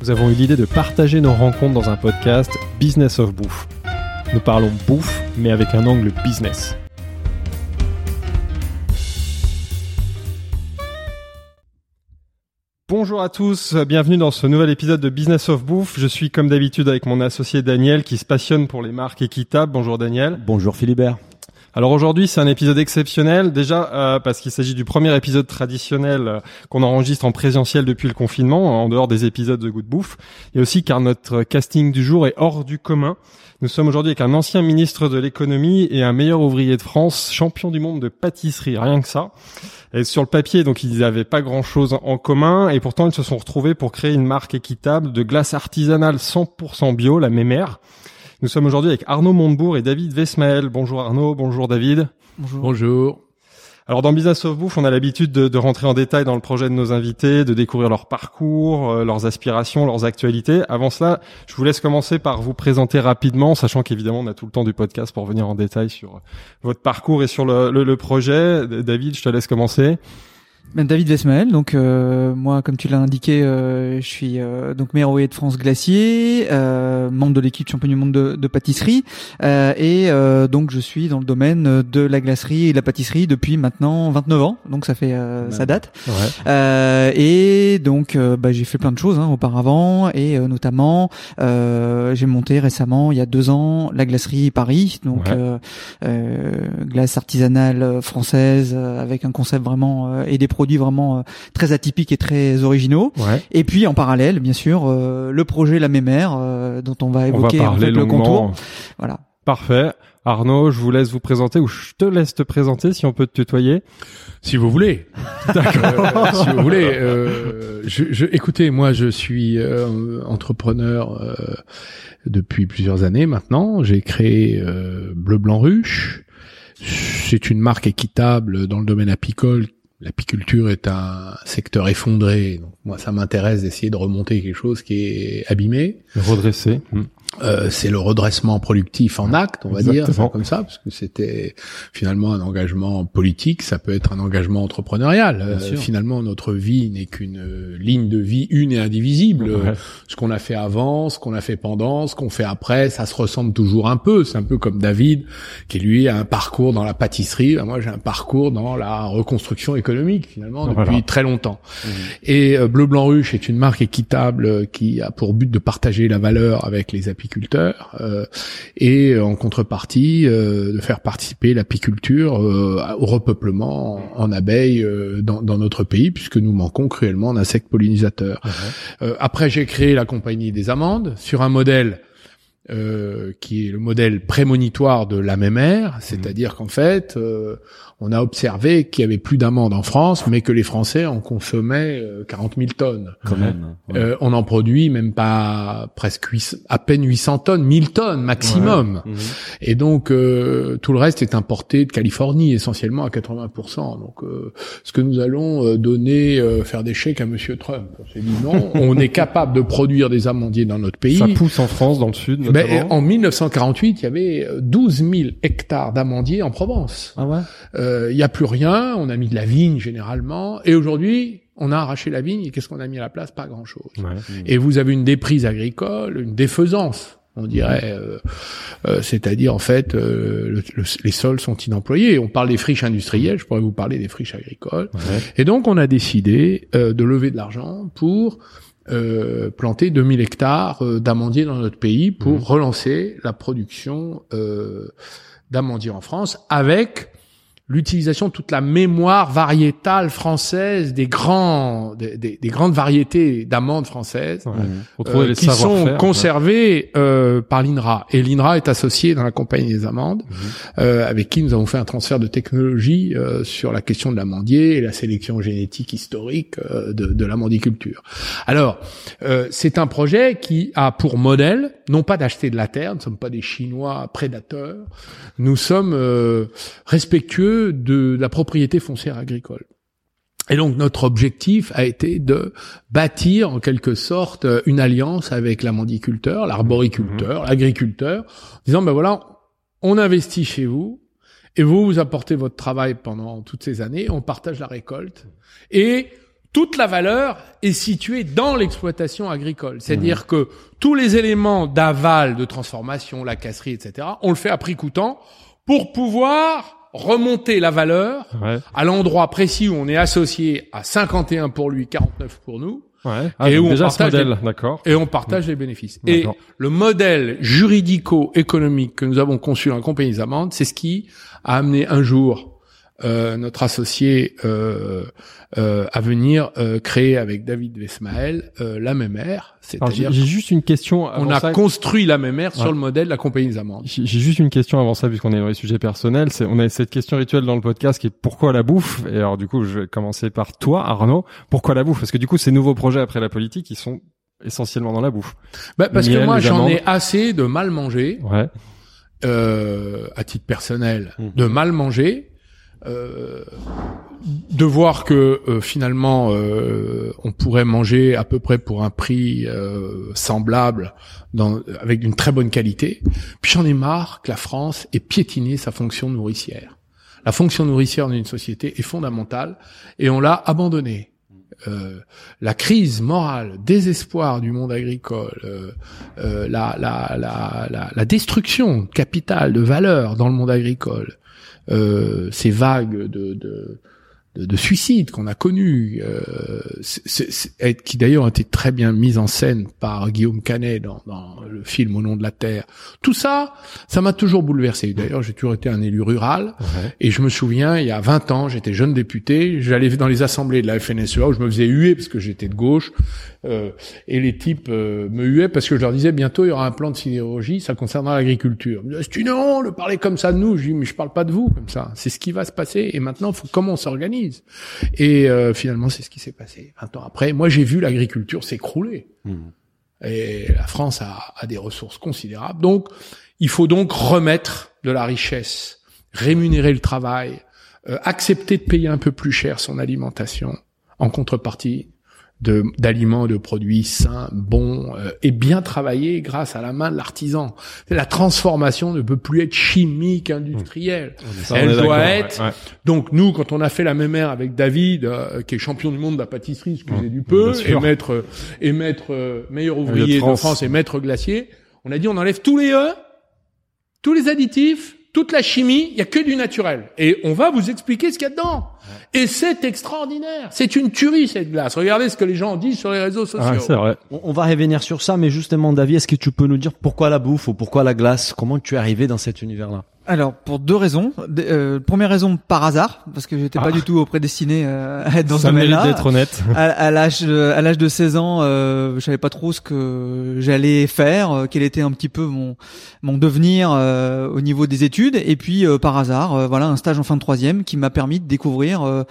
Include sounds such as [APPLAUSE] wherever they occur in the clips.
Nous avons eu l'idée de partager nos rencontres dans un podcast Business of Bouffe. Nous parlons bouffe, mais avec un angle business. Bonjour à tous, bienvenue dans ce nouvel épisode de Business of Bouffe. Je suis comme d'habitude avec mon associé Daniel qui se passionne pour les marques équitables. Bonjour Daniel. Bonjour Philibert. Alors aujourd'hui c'est un épisode exceptionnel déjà euh, parce qu'il s'agit du premier épisode traditionnel euh, qu'on enregistre en présentiel depuis le confinement en dehors des épisodes de Goût de Bouffe et aussi car notre casting du jour est hors du commun. Nous sommes aujourd'hui avec un ancien ministre de l'économie et un meilleur ouvrier de France, champion du monde de pâtisserie, rien que ça. Et sur le papier, donc ils n'avaient pas grand-chose en commun et pourtant ils se sont retrouvés pour créer une marque équitable de glace artisanale 100% bio, la Mémère. Nous sommes aujourd'hui avec Arnaud Montebourg et David Vesmael. Bonjour Arnaud, bonjour David. Bonjour. Bonjour. Alors dans Business of Bouffe, on a l'habitude de, de rentrer en détail dans le projet de nos invités, de découvrir leur parcours, euh, leurs aspirations, leurs actualités. Avant cela, je vous laisse commencer par vous présenter rapidement, sachant qu'évidemment on a tout le temps du podcast pour venir en détail sur votre parcours et sur le, le- le projet. David, je te laisse commencer. Ben, David Vesmael, donc euh, moi, comme tu l'as indiqué, euh, je suis euh, donc ouvrier de France glacier, euh, membre de l'équipe champion du monde de, de pâtisserie, euh, et euh, donc je suis dans le domaine de la glacerie et de la pâtisserie depuis maintenant 29 ans, donc ça fait euh, ça date. Ouais. Euh, et donc bah, j'ai fait plein de choses hein, auparavant, et euh, notamment euh, j'ai monté récemment, il y a deux ans, la glacerie Paris, donc Ouais. euh, euh, glace artisanale française avec un concept vraiment euh, et des produits vraiment euh, très atypiques et très originaux. Ouais. Et puis en parallèle, bien sûr, euh, le projet La Mémère euh, dont on va On va évoquer en fait, le contour. Voilà. Parfait. Arnaud, je vous laisse vous présenter ou je te laisse te présenter si on peut te tutoyer. Si vous voulez. [LAUGHS] D'accord. si vous voulez. Euh, je, je, écoutez, moi, je suis euh, entrepreneur euh, depuis plusieurs années maintenant. J'ai créé euh, Bleu Blanc Ruche. C'est une marque équitable dans le domaine apicole. L'apiculture est un secteur effondré. Donc moi, ça m'intéresse d'essayer de remonter quelque chose qui est abîmé. Redresser. Euh, c'est le redressement productif en acte, on va Exactement. dire, comme ça, parce que c'était finalement un engagement politique, ça peut être un engagement entrepreneurial. Euh, finalement, notre vie n'est qu'une euh, ligne de vie une et indivisible. Ouais. Ce qu'on a fait avant, ce qu'on a fait pendant, ce qu'on fait après, ça se ressemble toujours un peu. C'est un peu comme David, qui lui a un parcours dans la pâtisserie. Ben, moi, j'ai un parcours dans la reconstruction économique, finalement, depuis Voilà. très longtemps. Et euh, Bleu Blanc Ruche est une marque équitable qui a pour but de partager la valeur avec les apiculteurs euh, et euh, en contrepartie euh, de faire participer l'apiculture au repeuplement en, abeilles dans, dans notre pays puisque nous manquons cruellement d'insectes pollinisateurs. Euh, après j'ai créé la compagnie des amandes sur un modèle euh, qui est le modèle prémonitoire de la mémère, c'est-à-dire qu'en fait, euh, on a observé qu'il y avait plus d'amandes en France, mais que les Français en consommaient euh, 40 000 tonnes. Quand même. Ouais. Euh, on en produit même pas presque 800 à peine 800 tonnes, 1000 tonnes maximum. Mhm. Et donc euh, tout le reste est importé de Californie essentiellement à 80%. Donc euh, ce que nous allons euh, donner, euh, faire des chèques à Monsieur Trump. On s'est dit non, [LAUGHS] on est capable de produire des amandiers dans notre pays. Ça pousse en France, dans le sud notamment. Ben, en 1948, il y avait euh, 12 000 hectares d'amandiers en Provence. Ah ouais? Euh, Il y a plus rien, on a mis de la vigne généralement, et aujourd'hui, on a arraché la vigne, et qu'est-ce qu'on a mis à la place? Pas grand-chose. Ouais. Et vous avez une déprise agricole, une défaisance, on dirait, euh, euh, c'est-à-dire en fait, euh, le- le- les sols sont inemployés. On parle des friches industrielles, je pourrais vous parler des friches agricoles. Ouais. Et donc, on a décidé euh, de lever de l'argent pour euh, planter 2000 hectares euh, d'amandiers dans notre pays pour Mhm. relancer la production euh, d'amandiers en France avec l'utilisation de toute la mémoire variétale française des grands des, des- des grandes variétés d'amandes françaises Ouais. Retrouver euh, les qui sont conservées euh, par l'INRA et l'INRA est associé dans la compagnie des amandes Mhm. euh, avec qui nous avons fait un transfert de technologie euh, sur la question de l'amandier et la sélection génétique historique euh, de, de l'amandiculture. Alors, euh, c'est un projet qui a pour modèle, non pas d'acheter de la terre, nous ne sommes pas des Chinois prédateurs, nous sommes euh, de la propriété foncière agricole. Et donc notre objectif a été de bâtir en quelque sorte une alliance avec l'amandiculteur, l'arboriculteur, l'agriculteur, en disant ben voilà, on investit chez vous et vous vous apportez votre travail pendant toutes ces années, on partage la récolte et toute la valeur est située dans l'exploitation agricole. C'est-à-dire que tous les éléments d'aval, de transformation, la casserie, etc., on le fait à prix coûtant pour pouvoir remonter la valeur Ouais. à l'endroit précis où on est associé à 51 pour lui, 49 pour nous, Ouais. Ah, Et donc où on ce partage modèle, d'accord. et on partage les bénéfices. Et le modèle juridico-économique que nous avons conçu dans la compagnie des amendes, c'est ce qui a amené un jour euh, notre associé euh, euh, à venir euh, créer avec David Vesmael euh, la même j'ai c'est-à-dire j'ai juste une question. on avant a ça. construit la même Ouais. sur le modèle de la compagnie des amendes. J'ai juste une question avant ça, puisqu'on est dans les sujets personnels. C'est, on a cette question rituelle dans le podcast qui est pourquoi la bouffe? Et alors, du coup, je vais commencer par toi, Arnaud. Pourquoi la bouffe? Parce que du coup, ces nouveaux projets après la politique, ils sont essentiellement dans la bouffe. Bah, parce Miel, que moi j'en ai assez de mal manger. Ouais. euh, à titre personnel, Mhm. de mal manger, euh, de voir que euh, finalement euh, on pourrait manger à peu près pour un prix semblable, avec une très bonne qualité. Puis j'en ai marre que la France ait piétiné sa fonction nourricière. La fonction nourricière d'une société est fondamentale et on l'a abandonnée. La crise morale, désespoir du monde agricole, la, destruction capitale de valeurs dans le monde agricole, ces vagues de, de, de, de suicides qu'on a connues, euh, c'est- c'est- c'est- qui d'ailleurs ont été très bien mises en scène par Guillaume Canet dans, dans le film Au nom de la terre. Tout ça, ça m'a toujours bouleversé. D'ailleurs, j'ai toujours été un élu rural. Ouais. Et je me souviens, il y a 20 ans, j'étais jeune député, j'allais dans les assemblées de la FNSEA où je me faisais huer parce que j'étais de gauche, euh, et les types euh, me huaient parce que je leur disais bientôt il y aura un plan de sidérurgie, ça concernera l'agriculture. C'est une honte de parler comme ça de nous. Je dis mais je parle pas de vous comme ça. C'est ce qui va se passer et maintenant faut comment on s'organise? Et euh, finalement c'est ce qui s'est passé. 20 ans après, moi j'ai vu l'agriculture s'écrouler. Mhm. Et la France a, a des ressources considérables. Donc, il faut donc remettre de la richesse, rémunérer le travail, euh, accepter de payer un peu plus cher son alimentation en contrepartie d'aliments, de produits sains, bons euh, et bien travaillés grâce à la main de l'artisan. La transformation ne peut plus être chimique, industrielle. Ça, Elle doit être- ouais, ouais. Donc nous, quand on a fait la même ère avec David, euh, qui est champion du monde de la pâtisserie, excusez Mmh, du peu, et maître et maître euh, meilleur ouvrier de France. France. et maître glacier, on a dit on enlève tous les E, tous les additifs, toute la chimie, il y a que du naturel. Et on va vous expliquer ce qu'il y a dedans. Et c'est extraordinaire. C'est une tuerie cette glace. Regardez ce que les gens disent sur les réseaux sociaux. Ah, c'est vrai. On on va revenir sur ça, mais justement, David, est-ce que tu peux nous dire pourquoi la bouffe ou pourquoi la glace? Comment tu es arrivé dans cet univers-là? Alors pour deux raisons. Euh, première raison par hasard parce que j'étais Ah. pas du tout prédestiné euh, à être dans ça ce domaine-là. d'être honnête. à, à l'âge de- à l'âge de 16 ans, euh, je savais pas trop ce que j'allais faire, euh, quel était un petit peu mon mon devenir euh, au niveau des études. Et puis euh, par hasard, voilà un stage en fin de troisième qui m'a permis de découvrir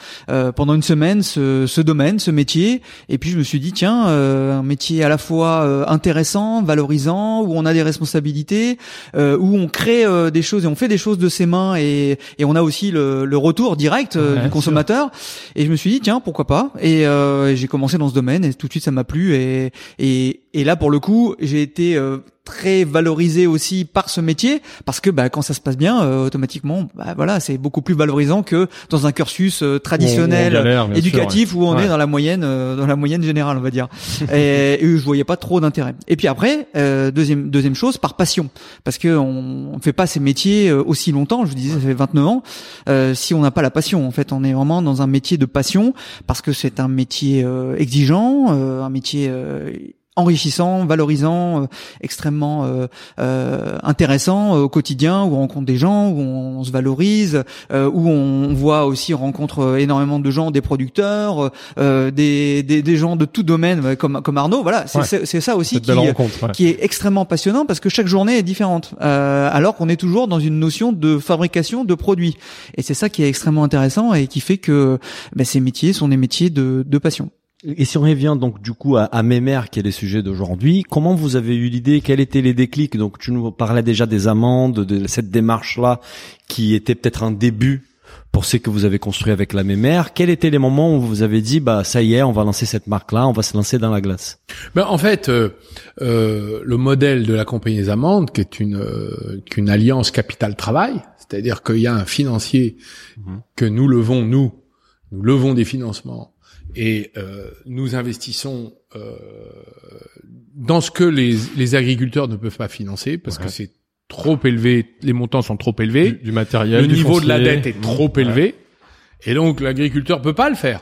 pendant une semaine ce, ce domaine, ce métier. Et puis je me suis dit tiens, euh, un métier à la fois euh, intéressant, valorisant, où on a des responsabilités, euh, où on crée des choses et on fait des choses de ses mains et, et on a aussi le, le retour direct euh, Ouais, du consommateur. Et je me suis dit tiens pourquoi pas. Et euh, j'ai commencé dans ce domaine et tout de suite ça m'a plu. Et et et là pour le coup j'ai été euh, très valorisé aussi par ce métier parce que bah, quand ça se passe bien euh, automatiquement bah, voilà c'est beaucoup plus valorisant que dans un cursus euh, traditionnel galère, éducatif sûr, où on ouais. est dans la moyenne euh, dans la moyenne générale on va dire. [LAUGHS] Et, et je voyais pas trop d'intérêt. Et puis après euh, deuxième deuxième chose par passion. Parce que on, on fait pas ces métiers euh, aussi longtemps je vous disais ça fait 29 ans euh, si on n'a pas la passion en fait on est vraiment dans un métier de passion parce que c'est un métier euh, exigeant euh, un métier euh, enrichissant, valorisant, euh, extrêmement euh, euh, intéressant au quotidien où on rencontre des gens, où on, se valorise, où on voit aussi on rencontre énormément de gens, des producteurs, des, des, des gens de tout domaine comme comme Arnaud. Voilà, c'est c'est ça aussi qui, qui est extrêmement passionnant parce que chaque journée est différente, alors qu'on est toujours dans une notion de fabrication de produits. Et c'est ça qui est extrêmement intéressant et qui fait que ben, ces métiers sont des métiers de, de passion. Et si on revient donc du coup à, à Mémère, qui est le sujet d'aujourd'hui, comment vous avez eu l'idée Quels étaient les déclics? Donc tu nous parlais déjà des amendes, de cette démarche-là, qui était peut-être un début pour ce que vous avez construit avec la Mémère. Quels étaient les moments où vous avez dit bah ça y est, on va lancer cette marque-là, on va se lancer dans la glace? Ben, en fait, euh, euh, le modèle de la compagnie des amendes, qui est une euh, qu'une alliance capital-travail, c'est-à-dire qu'il y a un financier mhm. que nous levons nous, nous levons des financements et euh, nous investissons euh, dans ce que les, les, agriculteurs ne peuvent pas financer parce que c'est trop élevé, les montants sont trop élevés, du, matériel, le niveau de la dette est trop élevé, et donc l'agriculteur peut pas le faire.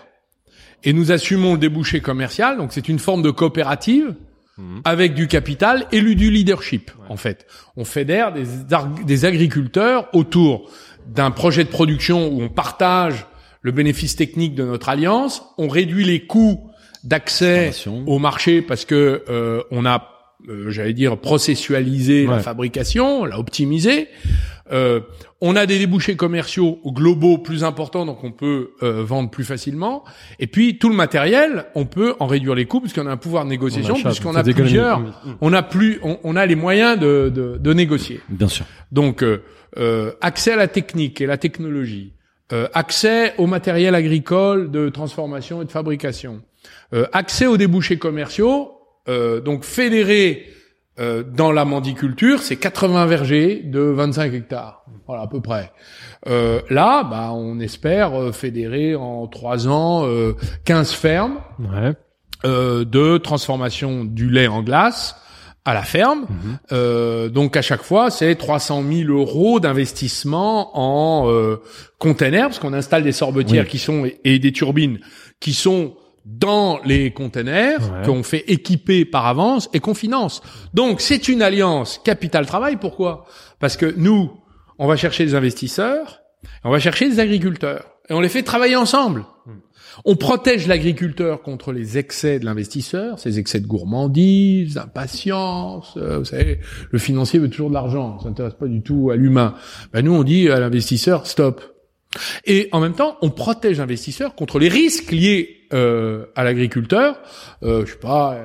Et nous assumons le débouché commercial, donc c'est une forme de coopérative mhm. avec du capital et du leadership. En fait, on fédère des, des agriculteurs autour d'un projet de production où on partage le bénéfice technique de notre alliance, on réduit les coûts d'accès au marché parce que euh, on a, euh, j'allais dire, processualisé la fabrication, on l'a optimisé. Euh, on a des débouchés commerciaux globaux plus importants, donc on peut euh, vendre plus facilement. Et puis tout le matériel, on peut en réduire les coûts puisqu'on a un pouvoir de négociation, puisqu'on a plusieurs, on a plus, on, a les moyens de, de, de, négocier. Bien sûr. Donc euh, accès à la technique et la technologie, euh, accès au matériel agricole de transformation et de fabrication, euh, accès aux débouchés commerciaux, euh, donc fédéré dans la mandiculture, c'est 80 vergers de 25 hectares, voilà à peu près. là, bah, on espère fédérer en trois ans 15 fermes de transformation du lait en glace à la ferme. Mhm. Euh, donc à chaque fois, c'est 300 000 euros d'investissement en euh, containers, parce qu'on installe des sorbetières qui sont et, des turbines qui sont dans les containers qu'on fait équiper par avance et qu'on finance. Donc c'est une alliance capital-travail. Pourquoi? Parce que nous, on va chercher des investisseurs, on va chercher des agriculteurs et on les fait travailler ensemble. On protège l'agriculteur contre les excès de l'investisseur, ces excès de gourmandise, d'impatience. Euh, vous savez, le financier veut toujours de l'argent, ça s'intéresse pas du tout à l'humain. Ben nous, on dit à l'investisseur stop. Et en même temps, on protège l'investisseur contre les risques liés euh, à l'agriculteur. Euh, je sais pas,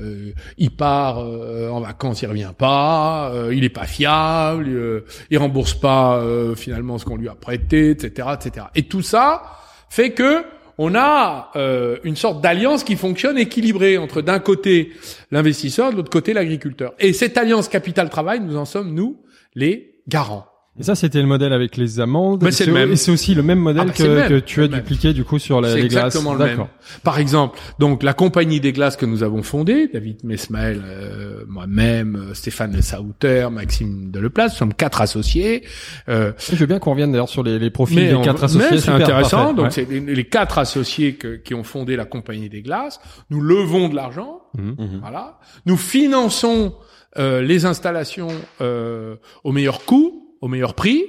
euh, il part en vacances, il revient pas, il est pas fiable, il rembourse pas finalement ce qu'on lui a prêté, etc., etc. Et tout ça fait que on a euh, une sorte d'alliance qui fonctionne équilibrée entre d'un côté l'investisseur, de l'autre côté l'agriculteur. Et cette alliance capital-travail, nous en sommes, nous, les garants. Et ça, c'était le modèle avec les amendes. Mais c'est le même. Et c'est aussi le même modèle ah bah, que, que, tu as dupliqué du coup sur la, les glaces. exactement le même. Par exemple, donc la compagnie des glaces que nous avons fondée, David Mesmaël, euh, moi-même, euh, Stéphane Sauter, Maxime Deleplace, nous sommes quatre associés. Euh, je veux bien qu'on revienne d'ailleurs sur les, les profils des quatre associés. C'est intéressant. Donc c'est les, quatre associés que, qui ont fondé la compagnie des glaces. Nous levons de l'argent. Mmh. Mmh. Voilà. Nous finançons euh, les installations euh, au meilleur coût au meilleur prix.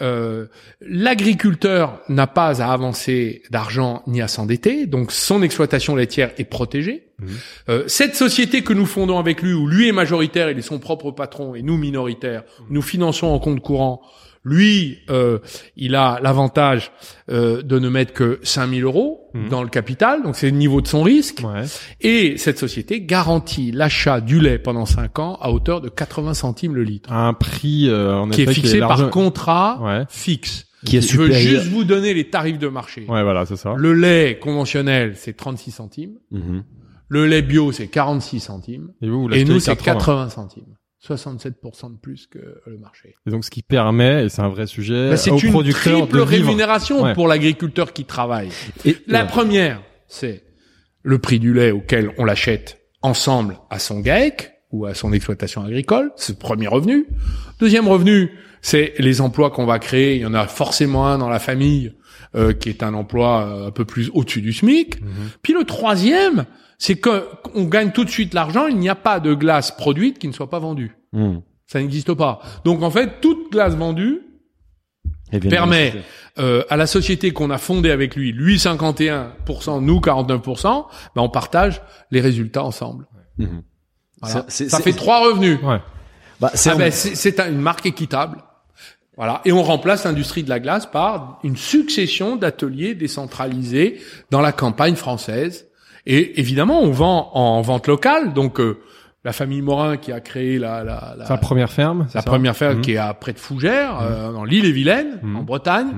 Euh, L'agriculteur n'a pas à avancer d'argent ni à s'endetter, donc son exploitation laitière est protégée. Mhm. Euh, cette société que nous fondons avec lui, où lui est majoritaire, il est son propre patron, et nous minoritaires, nous finançons en compte courant lui, euh, il a l'avantage euh, de ne mettre que 5000 euros mhm. dans le capital, donc c'est le niveau de son risque. Et cette société garantit l'achat du lait pendant 5 ans à hauteur de 80 centimes le litre. Un prix euh, qui est fixé par contrat fixe. Qui est Je veux juste vous donner les tarifs de marché. Ouais, voilà, c'est ça. Le lait conventionnel, c'est 36 centimes. Mhm. Le lait bio, c'est 46 centimes. Et, vous, et nous, c'est 80 centimes. 67% de plus que le marché. Et donc ce qui permet, et c'est un vrai sujet, bah, c'est une triple rémunération pour l'agriculteur qui travaille. Et la première, c'est le prix du lait auquel on l'achète ensemble à son GAEC ou à son exploitation agricole, c'est le premier revenu. Deuxième revenu, c'est les emplois qu'on va créer. Il y en a forcément un dans la famille euh, qui est un emploi euh, un peu plus au-dessus du SMIC. Mhm. Puis le troisième, c'est que on gagne tout de suite l'argent. Il n'y a pas de glace produite qui ne soit pas vendue. Hmm. Ça n'existe pas. Donc en fait, toute glace vendue Et bien permet euh, à la société qu'on a fondée avec lui, lui 51%, nous 49%, ben on partage les résultats ensemble. Voilà. C'est- Ça fait trois revenus. Ouais. Bah, c'est Ah ben, un- une marque équitable. Voilà. Et on remplace l'industrie de la glace par une succession d'ateliers décentralisés dans la campagne française. Et évidemment, on vend en vente locale. Donc, euh, la famille Morin qui a créé la, la, la, Sa première ferme. ça première ferme Mhm. qui est à près de Fougères, euh, dans l'île et Vilaine, Mhm. en Bretagne.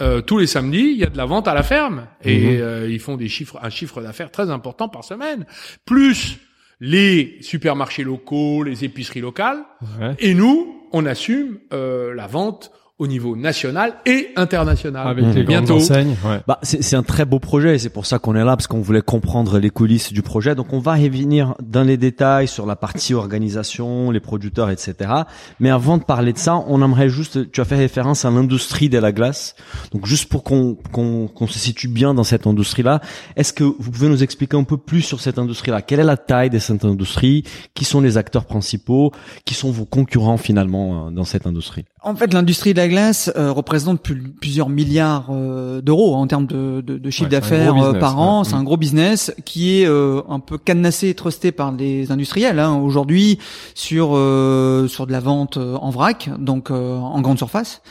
Euh, tous les samedis, il y a de la vente à la ferme et euh, ils font des chiffres, un chiffre d'affaires très important par semaine. Plus les supermarchés locaux, les épiceries locales. Ouais. Et nous, on assume euh, la vente au niveau national et international. Avec les grandes Bientôt. enseignes. Ouais. Bah, c'est c'est un très beau projet et c'est pour ça qu'on est là parce qu'on voulait comprendre les coulisses du projet. Donc on va revenir dans les détails sur la partie organisation, les producteurs, etc. Mais avant de parler de ça, on aimerait juste, tu as fait référence à l'industrie de la glace. Donc juste pour qu'on qu'on qu'on se situe bien dans cette industrie-là, est-ce que vous pouvez nous expliquer un peu plus sur cette industrie-là? Quelle est la taille de cette industrie? Qui sont les acteurs principaux? Qui sont vos concurrents finalement euh, dans cette industrie? En fait, l'industrie de la glace euh, représente plus- plusieurs milliards euh, d'euros hein, en termes de, de, de chiffre Ouais, d'affaires euh, par an. ouais. C'est Mm. un gros business qui est euh, un peu cadenassé et trusté par les industriels hein, aujourd'hui sur euh, sur de la vente en vrac, donc euh, en grande surface,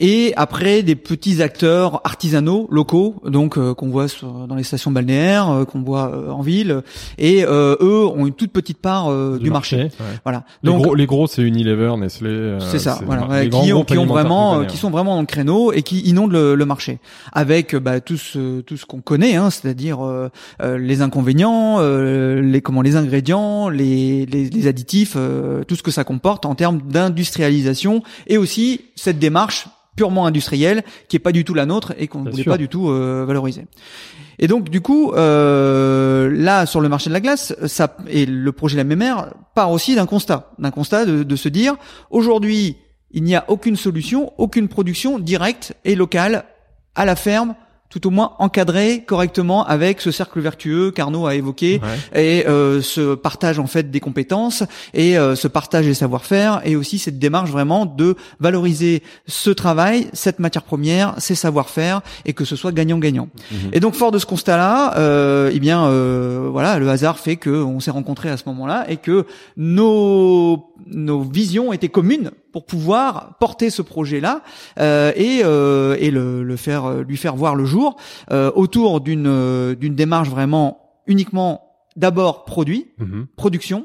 et après des petits acteurs artisanaux locaux, donc euh, qu'on voit sur- dans les stations balnéaires, euh, qu'on voit euh, en ville, et euh, eux ont une toute petite part euh, du, marché. ouais. Voilà. Les Donc gros, les gros, c'est Unilever, Nestlé. euh, c'est ça, voilà, les grands qui, groupes qui ont alimentaires vraiment, connaît, qui sont vraiment dans le créneau et qui inondent le, le marché avec bah, tout ce tout ce qu'on connaît, hein, c'est-à-dire euh, euh, les inconvénients, euh, les comment les ingrédients, les les, les additifs, euh, tout ce que ça comporte en termes d'industrialisation et aussi cette démarche purement industrielle qui est pas du tout la nôtre et qu'on Bien voulait sûr. pas du tout euh, valoriser. Et donc du coup, euh, là sur le marché de la glace, ça et le projet La Mémère part aussi d'un constat, d'un constat de, de se dire aujourd'hui il n'y a aucune solution, aucune production directe et locale à la ferme, tout au moins encadrée correctement avec ce cercle vertueux qu'Arnaud a évoqué Ouais. et euh, ce partage en fait des compétences et euh, ce partage des savoir-faire et aussi cette démarche vraiment de valoriser ce travail, cette matière première, ces savoir-faire et que ce soit gagnant-gagnant. Mhm. Et donc fort de ce constat-là, euh, eh bien euh, voilà, le hasard fait que on s'est rencontrés à ce moment-là et que nos nos visions étaient communes pour pouvoir porter ce projet-là euh, et euh, et le, le faire lui faire voir le jour euh, autour d'une euh, d'une démarche vraiment uniquement d'abord produit, Mhm. production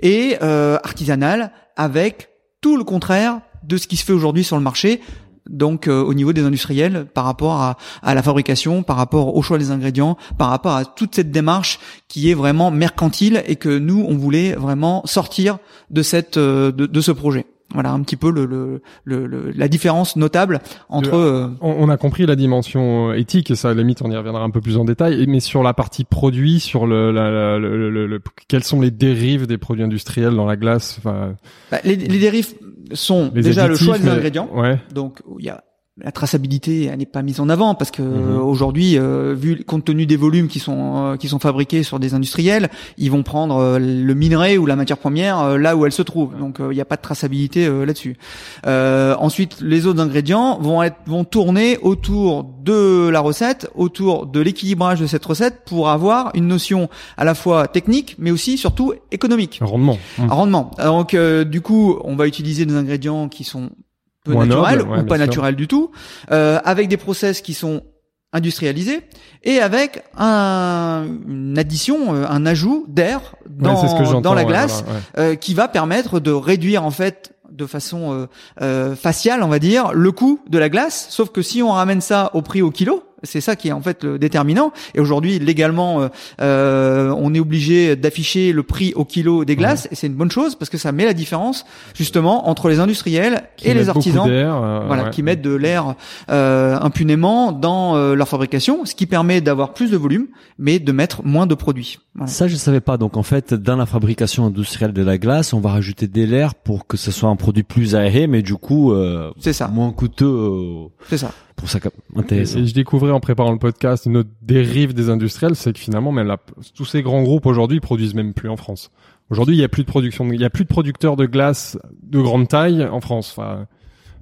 et euh, artisanale avec tout le contraire de ce qui se fait aujourd'hui sur le marché. Donc euh, au niveau des industriels, par rapport à, à la fabrication, par rapport au choix des ingrédients, par rapport à toute cette démarche qui est vraiment mercantile et que nous on voulait vraiment sortir de cette euh, de, de ce projet. Voilà un petit peu le, le, le- le- la différence notable entre. euh, On, on a compris la dimension éthique et ça, à la limite, on y reviendra un peu plus en détail. Mais sur la partie produit, sur le, la- la- le, le- le- quelles sont les dérives des produits industriels dans la glace enfin, bah, les, les dérives sont les déjà le choix des mais- ingrédients. Ouais. Donc il y a la traçabilité elle n'est pas mise en avant parce que Mhm. euh, aujourd'hui euh, vu compte tenu des volumes qui sont euh, qui sont fabriqués sur des industriels ils vont prendre euh, le minerai ou la matière première là où elle se trouve donc euh, il n'y a pas de traçabilité euh, là-dessus Euh, ensuite les autres ingrédients vont être vont tourner autour de la recette autour de l'équilibrage de cette recette pour avoir une notion à la fois technique mais aussi surtout économique Un rendement. Mhm. rendement. Donc euh, du coup, on va utiliser des ingrédients qui sont peu Moins ouais, ou pas sûr. naturels du tout, euh, avec des process qui sont industrialisés et avec un, une addition, euh, un ajout d'air dans, Ouais, la glace voilà, ouais. euh, qui va permettre de réduire en fait de façon euh, faciale, on va dire, le coût de la glace. Sauf que si on ramène ça au prix au kilo, c'est ça qui est en fait le déterminant. Et aujourd'hui, légalement, euh, euh, on est obligé d'afficher le prix au kilo des glaces, et c'est une bonne chose parce que ça met la différence justement entre les industriels Qui et les artisans euh, voilà, ouais. qui mettent de l'air euh, impunément dans euh, leur fabrication, ce qui permet d'avoir plus de volume, mais de mettre moins de produits. Voilà. Ça, je savais pas. Donc, en fait, dans la fabrication industrielle de la glace, on va rajouter des l'air pour que ce soit un produit plus aéré, mais du coup, euh, C'est ça, moins coûteux. c'est ça. Pour ça, Et, intéressant. et je découvrais en préparant le podcast une autre dérive des industriels, c'est que finalement, même la- tous ces grands groupes aujourd'hui ils produisent même plus en France. Aujourd'hui, il y a plus de production, il y a plus de producteurs de glace de grande taille en France. Enfin,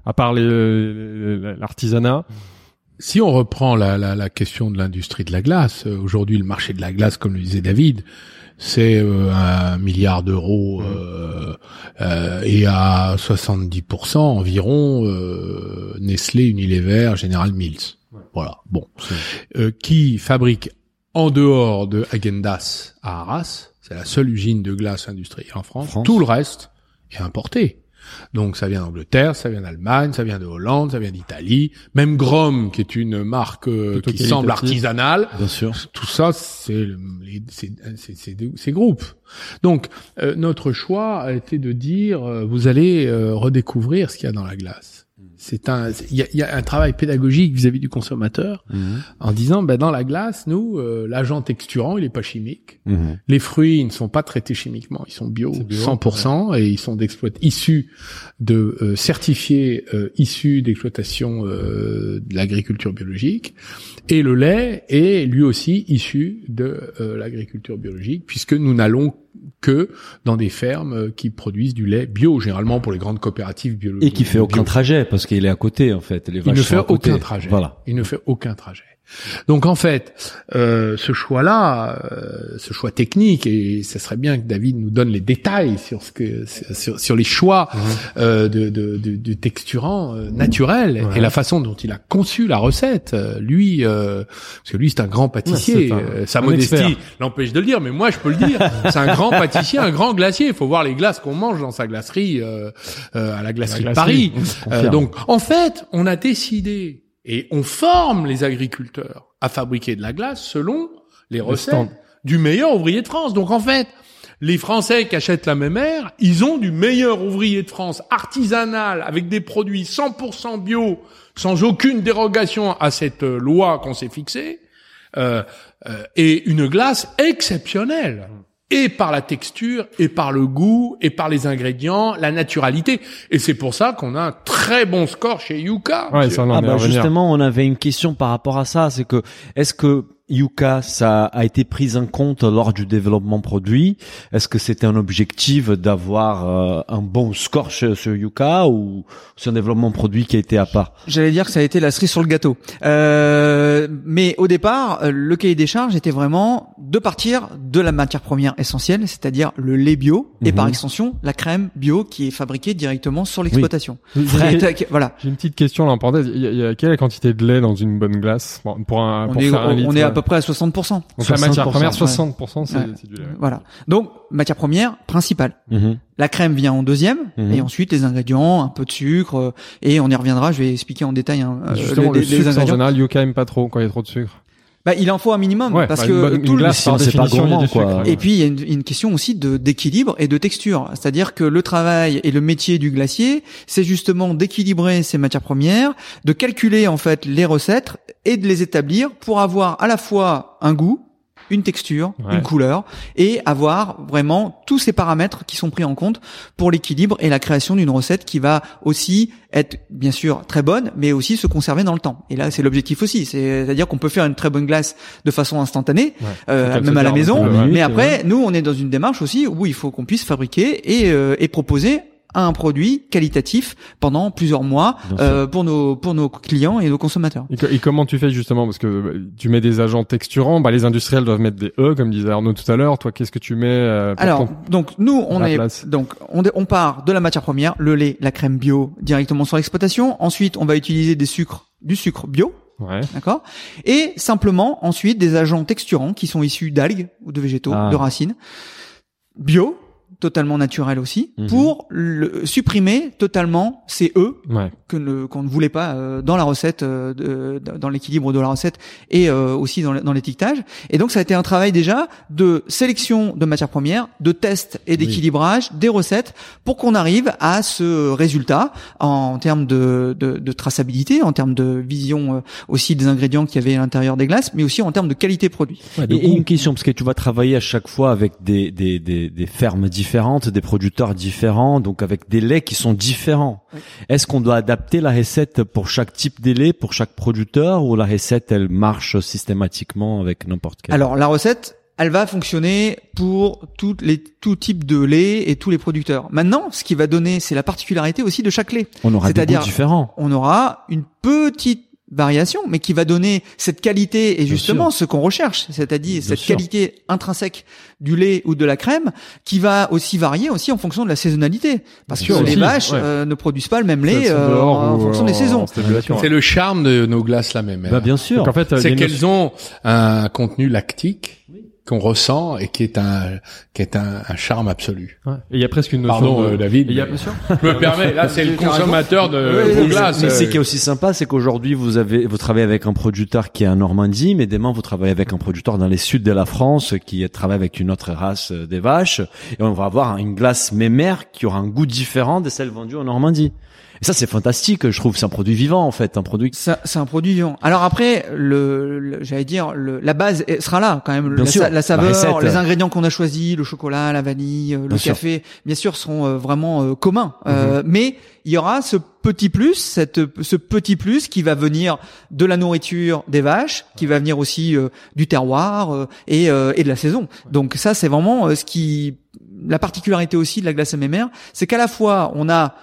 à part l'artisanat. Si on reprend la, la, la question de l'industrie de la glace, euh, aujourd'hui le marché de la glace, comme le disait David, c'est euh, un milliard d'euros euh, euh, et à 70% environ euh, Nestlé, Unilever, General Mills. Voilà. Bon, Euh, qui fabrique en dehors de Agendas à Arras, c'est la seule usine de glace industrielle en France. France. Tout le reste est importé. Donc ça vient d'Angleterre, ça vient d'Allemagne, ça vient de Hollande, ça vient d'Italie. Même Grom, qui est une marque euh, qui semble artisanale, Bien sûr. tout ça, c'est ces groupes. Donc, euh, notre choix a été de dire, euh, vous allez euh, redécouvrir ce qu'il y a dans la glace. C'est un, il y a, y a un travail pédagogique vis-à-vis du consommateur Mhm. en disant, ben dans la glace, nous, euh, l'agent texturant, il est pas chimique. Mhm. Les fruits, ils ne sont pas traités chimiquement, ils sont bio, 100%, et ils sont d'exploit issus de euh, certifiés euh, issus d'exploitation euh, de l'agriculture biologique. Et le lait est lui aussi issu de euh, l'agriculture biologique, puisque nous n'allons que dans des fermes qui produisent du lait bio, généralement pour les grandes coopératives biologiques. Et qui fait aucun trajet parce qu'il est à côté, en fait. Les Il ne fait aucun trajet. Voilà. Il ne fait aucun trajet. Donc en fait, euh, ce choix-là, euh, ce choix technique, et ce serait bien que David nous donne les détails sur ce que sur, sur les choix euh, de, de, de, du texturant euh, naturel Ouais. et la façon dont il a conçu la recette. Lui, euh, parce que lui c'est un grand pâtissier. Ouais, c'est un- Euh, sa un modestie l'empêche de le dire, mais moi je peux le dire. [LAUGHS] c'est un grand pâtissier, un grand glacier. Il faut voir les glaces qu'on mange dans sa glacerie euh, euh, à la glacerie de glacerie, Paris. Euh, confirme. donc, en fait, on a décidé et on forme les agriculteurs à fabriquer de la glace selon les recettes du meilleur ouvrier de France. Donc, en fait, les Français qui achètent la même air, ils ont du meilleur ouvrier de France artisanal avec des produits 100% bio, sans aucune dérogation à cette euh, loi qu'on s'est fixée, euh, euh, et une glace exceptionnelle. Et par la texture, et par le goût, et par les ingrédients, la naturalité. Et c'est pour ça qu'on a un très bon score chez Yuka. Ouais, ça, Ah bah justement, on avait une question par rapport à ça, c'est que est-ce que Yuka ça a été pris en compte lors du développement produit Est-ce que c'était un objectif d'avoir euh, un bon score sur, Yuka ou c'est un développement produit qui a été à part? J'allais dire que ça a été la cerise sur le gâteau. Euh, mais au départ, euh, le cahier des charges était vraiment de partir de la matière première essentielle, c'est-à-dire le lait bio et Mhm. par extension la crème bio qui est fabriquée directement sur l'exploitation. Voilà. J'ai une petite question là en parenthèse. Il y, a, il y a quelle quantité de lait dans une bonne glace? Bon, pour un On pour est, faire un on litre est à ouais. Peu près à 60%. Donc la matière 60%, première, ouais. 60%, c'est Ouais. c'est du lait. ouais. Voilà. Donc matière première principale. Mhm. La crème vient en deuxième, Mhm. et ensuite les ingrédients, un peu de sucre, euh, et on y reviendra. Je vais expliquer en détail hein, euh, Justement, les, le les sucre en ingrédients. général, Yuka aime pas trop quand il y a trop de sucre. Bah, il en faut un minimum Ouais, parce bah, que une une tout le- glace, sinon, c'est pas gourmand, quoi. Et puis il y a une, une question aussi de d'équilibre et de texture, c'est-à-dire que le travail et le métier du glacier, c'est justement d'équilibrer ces matières premières, de calculer en fait les recettes et de les établir pour avoir à la fois un goût, une texture, Ouais. une couleur et avoir vraiment tous ces paramètres qui sont pris en compte pour l'équilibre et la création d'une recette qui va aussi être bien sûr très bonne mais aussi se conserver dans le temps. Et là c'est l'objectif aussi, C'est- c'est-à-dire qu'on peut faire une très bonne glace de façon instantanée Ouais. euh, même à la maison, mais après, nous, on est dans une démarche aussi où il faut qu'on puisse fabriquer et, euh, et proposer un produit qualitatif pendant plusieurs mois euh, pour nos pour nos clients et nos consommateurs. Et, co- et comment tu fais justement? Parce que bah, tu mets des agents texturants, bah, les industriels doivent mettre des E, comme disait Arnaud tout à l'heure. Toi, qu'est-ce que tu mets euh, Alors, ton- donc nous, on est place? donc on, on part de la matière première, le lait, la crème bio directement sur l'exploitation. Ensuite, on va utiliser des sucres, du sucre bio, Ouais. d'accord, et simplement ensuite des agents texturants qui sont issus d'algues ou de végétaux, Ah. de racines bio totalement naturel aussi, Mhm. pour le, supprimer totalement ces e Ouais. que ne qu'on ne voulait pas euh, dans la recette, euh, dans l'équilibre de la recette et euh, aussi dans, l'étiquetage. Et donc ça a été un travail déjà de sélection de matières premières, de test et d'équilibrage des recettes pour qu'on arrive à ce résultat en termes de, de, de traçabilité, en termes de vision aussi des ingrédients qu'il y avait à l'intérieur des glaces, mais aussi en termes de qualité produit. Et, et une question, parce que tu vas travailler à chaque fois avec des, des, des, des fermes différentes, des producteurs différents, donc avec des laits qui sont différents. Oui. Est-ce qu'on doit adapter la recette pour chaque type de lait, pour chaque producteur, ou la recette, elle marche systématiquement avec n'importe quel Alors la recette, elle va fonctionner pour toutes les tout type de lait et tous les producteurs. Maintenant, ce qui va donner, c'est la particularité aussi de chaque lait. On aura des goûts différents. On aura une petite variation, mais qui va donner cette qualité et justement ce qu'on recherche, c'est-à-dire cette sûr. qualité intrinsèque du lait ou de la crème, qui va aussi varier aussi en fonction de la saisonnalité, parce Bien que sûr les aussi, vaches ouais. euh, ne produisent pas le même lait euh, dehors en, fonction en- des saisons. C'est le charme de nos glaces la même. Bah, bien sûr. Donc en fait, c'est qu'elles ont un contenu lactique qu'on ressent et qui est un qui est un, un charme absolu. Ouais. Et il y a presque une notion Pardon, de... euh, David. Il y a mais- bien sûr. Je me permets. Là, c'est le consommateur de Oui, vos mais- glaces. Mais ce qui est aussi sympa, c'est qu'aujourd'hui vous avez, vous travaillez avec un producteur qui est en Normandie, mais demain vous travaillez avec un producteur dans les sud de la France qui travaille avec une autre race euh, des vaches, et on va avoir une glace mémère qui aura un goût différent de celle vendue en Normandie. Et ça c'est fantastique, je trouve. C'est un produit vivant en fait, un produit. C'est un produit vivant. Alors après, le, le- j'allais dire, le, la base sera là quand même. Bien la, sûr, sa- la la saveur, recette. les ingrédients qu'on a choisis, le chocolat, la vanille, euh, le Bien sûr. café, bien sûr, seront euh, vraiment euh, communs. Euh, mais il y aura ce petit plus, cette, ce petit plus qui va venir de la nourriture des vaches, qui va venir aussi euh, du terroir euh, et, euh, et de la saison. Donc ça, c'est vraiment ce qui, la particularité aussi de la glace MMR, c'est qu'à la fois on a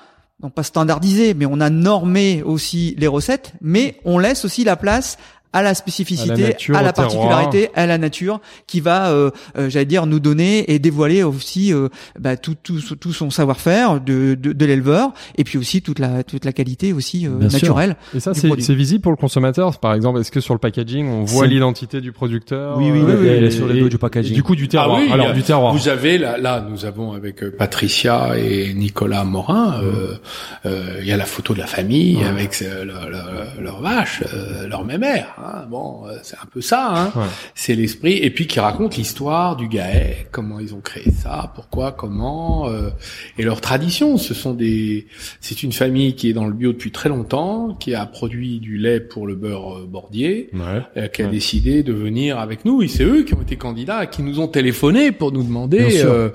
non pas standardisé, mais on a normé aussi les recettes, mais on laisse aussi la place à la spécificité, À la nature, à la au terroir. particularité, à la nature, qui va, euh, euh, j'allais dire, nous donner et dévoiler aussi euh, bah, tout, tout, tout son savoir-faire de, de, de l'éleveur, et puis aussi toute la toute la qualité aussi euh, sûr. naturelle. Et ça, c'est visible pour le consommateur. Par exemple, est-ce que sur le packaging, on voit C'est- l'identité du producteur Oui, oui, oui, et- elle est sur les et- dos du packaging. Du coup, du terroir. Ah oui, Alors, a- du terroir. Vous avez là, là, nous avons avec Patricia et Nicolas Morin, euh, euh, il y a la photo de la famille avec euh, leur, leur, leur vache, euh, leur mémère. Hein. Bon, euh, c'est un peu ça. Hein. Ouais. C'est l'esprit et puis qui raconte l'histoire du Gaët, comment ils ont créé ça, pourquoi, comment euh, et leurs traditions. Ce sont des, c'est une famille qui est dans le bio depuis très longtemps, qui a produit du lait pour le beurre euh, bordier Ouais. euh, qui a Ouais. décidé de venir avec nous. Et c'est eux qui ont été candidats, qui nous ont téléphoné pour nous demander, euh,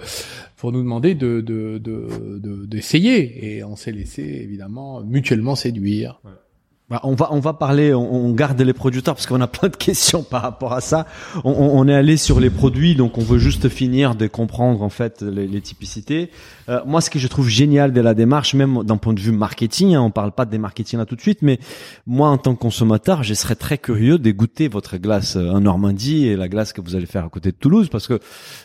pour nous demander de de de de- d'essayer. Et on s'est laissé évidemment mutuellement séduire. Bah, on va on va parler, on, on garde les producteurs parce qu'on a [LAUGHS] plein de questions par rapport à ça. On, on- on est allé sur les produits, donc on veut juste finir de comprendre en fait les, les typicités. Euh, moi, ce que je trouve génial de la démarche, même d'un point de vue marketing, hein, on parle pas des marketing là tout de suite, mais moi en tant que consommateur, je serais très curieux de goûter votre glace euh, en Normandie et la glace que vous allez faire à côté de Toulouse parce que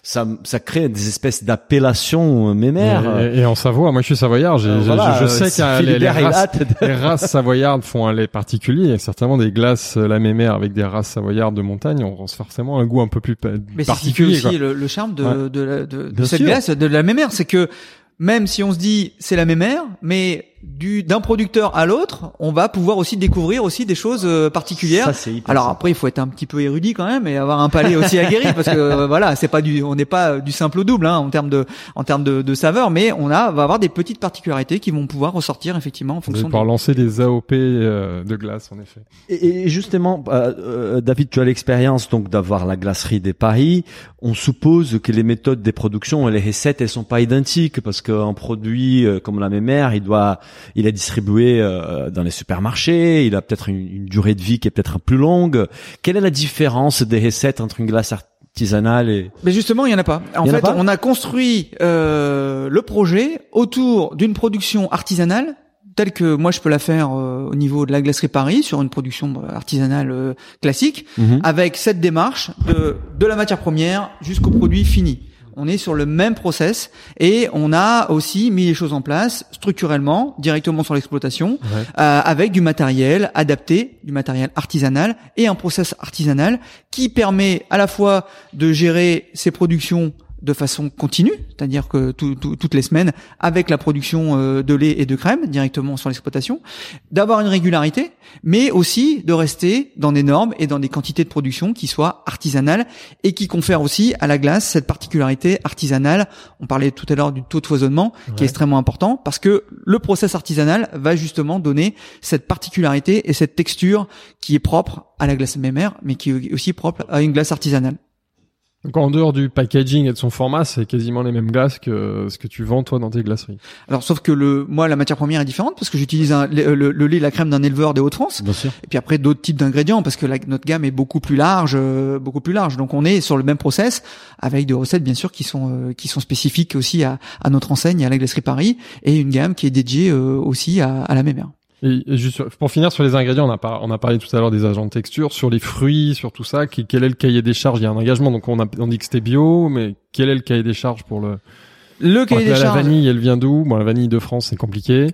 ça ça crée des espèces d'appellations euh, mémères. Et, et en Savoie, moi je suis savoyard, j'ai- Euh, je, je sais que les, les races, les races savoyardes font un lait particulier, et certainement des glaces euh, la mémère avec des races savoyardes de montagne ont forcément un goût un peu plus Mais c'est particulier. aussi le, le charme de, Ouais. de, la- de, de cette sûr. glace, de la mémère, c'est que même si on se dit c'est la mémère, mais du d'un producteur à l'autre, on va pouvoir aussi découvrir aussi des choses euh, particulières. Ça, c'est hyper Alors sympa. après, il faut être un petit peu érudit quand même et avoir un palais aussi aguerri parce que euh, voilà, c'est pas du, on n'est pas du simple au double hein, en termes de, en termes de, de saveur, mais on a, va avoir des petites particularités qui vont pouvoir ressortir effectivement en Vous allez fonction. pouvoir de- lancer des AOP euh, de glace, en effet. Et, et justement, euh, euh, David, tu as l'expérience donc d'avoir la glacerie des Paris. On suppose que les méthodes des productions et les recettes elles sont pas identiques parce qu'un produit euh, comme la mémère, il doit, il est distribué euh, dans les supermarchés, il a peut-être une, une durée de vie qui est peut-être plus longue. Quelle est la différence des recettes entre une glace artisanale et Mais justement, il y en a pas. En a fait, pas on a construit euh, le projet autour d'une production artisanale telle que moi je peux la faire euh, au niveau de la glacerie Paris sur une production artisanale euh, classique Mhm. avec cette démarche de de la matière première jusqu'au produit fini. On est sur le même process et on a aussi mis les choses en place structurellement, directement sur l'exploitation, Ouais. euh, avec du matériel adapté, du matériel artisanal et un process artisanal qui permet à la fois de gérer ces productions de façon continue, c'est-à-dire que tout- tout- toutes les semaines, avec la production euh, de lait et de crème directement sur l'exploitation, d'avoir une régularité, mais aussi de rester dans des normes et dans des quantités de production qui soient artisanales et qui confèrent aussi à la glace cette particularité artisanale. On parlait tout à l'heure du taux de foisonnement qui est extrêmement important parce que le process artisanal va justement donner cette particularité et cette texture qui est propre à la glace mémère, mais qui est aussi propre à une glace artisanale. Donc en dehors du packaging et de son format, c'est quasiment les mêmes glaces que ce que tu vends toi dans tes glaceries. Alors sauf que le, moi la matière première est différente parce que j'utilise le, le- le lait, et la crème d'un éleveur des Hauts-de-France. Bien sûr. Et puis après d'autres types d'ingrédients parce que la- notre gamme est beaucoup plus large, euh, beaucoup plus large. Donc on est sur le même process avec des recettes bien sûr qui sont euh, qui sont spécifiques aussi à, à notre enseigne à la glacerie Paris et une gamme qui est dédiée euh, aussi à, à la mémère. Et, juste pour finir sur les ingrédients, on a, par- on a parlé tout à l'heure des agents de texture, sur les fruits, sur tout ça. quel est le cahier des charges? Il y a un engagement, donc on, a, on dit que c'était bio, mais quel est le cahier des charges pour le Le cahier des La charges. vanille, elle vient d'où? Bon, la vanille de France, c'est compliqué.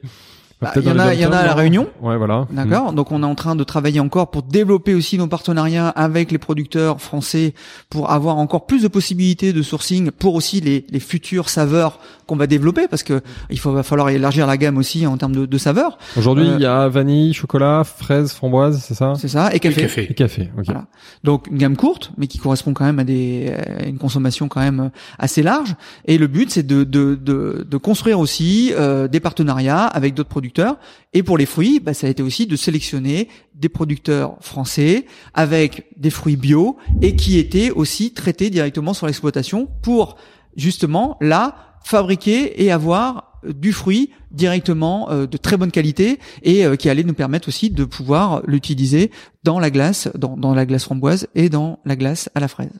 Bah, il y en a- y en a à La non Réunion. Ouais, voilà. D'accord. Donc on est en train de travailler encore pour développer aussi nos partenariats avec les producteurs français pour avoir encore plus de possibilités de sourcing pour aussi les, les futures saveurs qu'on va développer parce que il faut, va falloir élargir la gamme aussi en termes de, de saveurs. Aujourd'hui, Euh, il y a vanille, chocolat, fraise, framboise, c'est ça? C'est ça. Et café. café. Et café. Ok. Voilà. Donc une gamme courte, mais qui correspond quand même à des à une consommation quand même assez large. Et le but, c'est de de de, de construire aussi euh, des partenariats avec d'autres producteurs. Et pour les fruits, bah, ça a été aussi de sélectionner des producteurs français avec des fruits bio et qui étaient aussi traités directement sur l'exploitation pour justement là fabriquer et avoir du fruit directement euh, de très bonne qualité et euh, qui allait nous permettre aussi de pouvoir l'utiliser dans la glace, dans, dans la glace framboise et dans la glace à la fraise.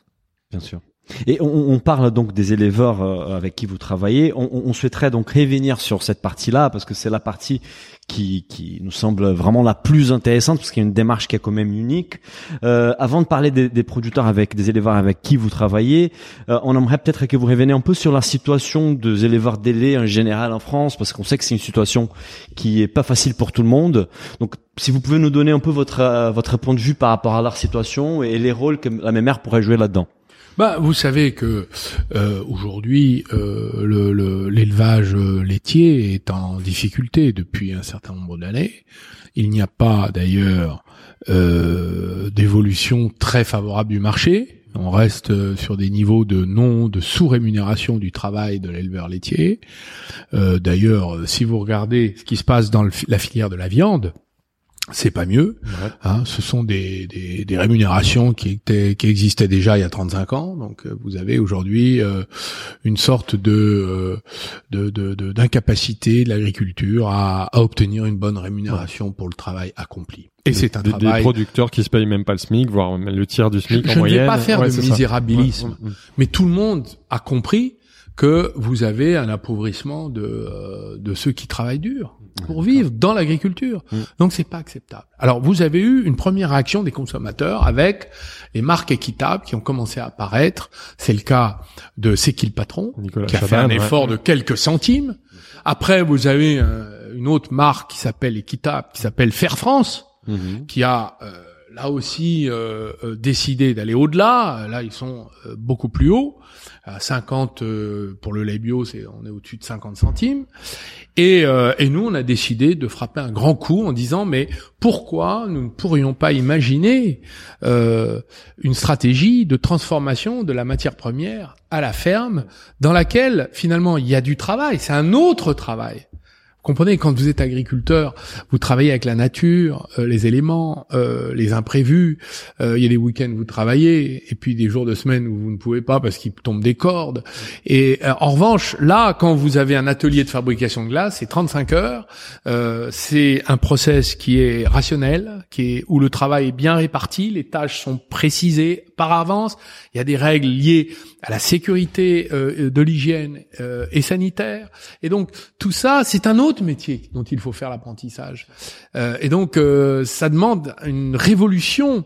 Bien sûr. Et on, on parle donc des éleveurs euh, avec qui vous travaillez. On, on- souhaiterait donc revenir sur cette partie-là parce que c'est la partie qui, qui nous semble vraiment la plus intéressante parce qu'il y a une démarche qui est quand même unique. Euh, avant de parler des, des producteurs avec des éleveurs avec qui vous travaillez, euh, on aimerait peut-être que vous reveniez un peu sur la situation des éleveurs de lait en général en France parce qu'on sait que c'est une situation qui est pas facile pour tout le monde. Donc si vous pouvez nous donner un peu votre euh, votre point de vue par rapport à leur situation et les rôles que la mère pourrait jouer là-dedans. Bah, vous savez que euh, aujourd'hui, euh, le- le- l'élevage euh, laitier est en difficulté depuis un certain nombre d'années. Il n'y a pas d'ailleurs euh, d'évolution très favorable du marché. On reste euh, sur des niveaux de non de sous-rémunération du travail de l'éleveur laitier. Euh, d'ailleurs, si vous regardez ce qui se passe dans la filière de la viande, c'est pas mieux. Hein, ce sont des, des, des rémunérations qui, étaient, qui existaient déjà il y a 35 ans. Donc euh, vous avez aujourd'hui euh, une sorte de euh, de- de- de- d'incapacité de, l'agriculture à, à obtenir une bonne rémunération pour le travail accompli. Et c'est un des, travail. des producteurs qui se payent même pas le SMIC, voire même le tiers du SMIC je en ne moyenne. vais pas faire Ouais, de misérabilisme, mais tout le monde a compris que vous avez un appauvrissement de euh, de ceux qui travaillent dur pour vivre dans l'agriculture. Mm. Donc c'est pas acceptable. Alors vous avez eu une première réaction des consommateurs avec les marques équitables qui ont commencé à apparaître. C'est le cas de C'est qui le patron Nicolas qui a fait un ouais. effort de quelques centimes. Après vous avez euh, une autre marque qui s'appelle équitable qui s'appelle Fair France qui a euh, là aussi euh, euh, décidé d'aller au-delà. Là, ils sont euh, beaucoup plus hauts. À 50 euh, pour le lait bio, c'est on est au-dessus de 50 centimes. Et, euh, et nous, on a décidé de frapper un grand coup en disant mais pourquoi nous ne pourrions pas imaginer une stratégie de transformation de la matière première à la ferme, dans laquelle finalement il y a du travail. C'est un autre travail. Comprenez, quand vous êtes agriculteur, vous travaillez avec la nature, euh, les éléments, euh, les imprévus. Euh, Il y a des week-ends où vous travaillez, et puis des jours de semaine où vous ne pouvez pas parce qu'il tombe des cordes. Et euh, en revanche, là, quand vous avez un atelier de fabrication de glace, c'est 35 heures. Euh, c'est un process qui est rationnel, qui est où le travail est bien réparti, les tâches sont précisées par avance. Il y a des règles liées à la sécurité de l'hygiène et sanitaire. Et donc tout ça, c'est un autre métier dont il faut faire l'apprentissage. Euh, et donc euh, ça demande une révolution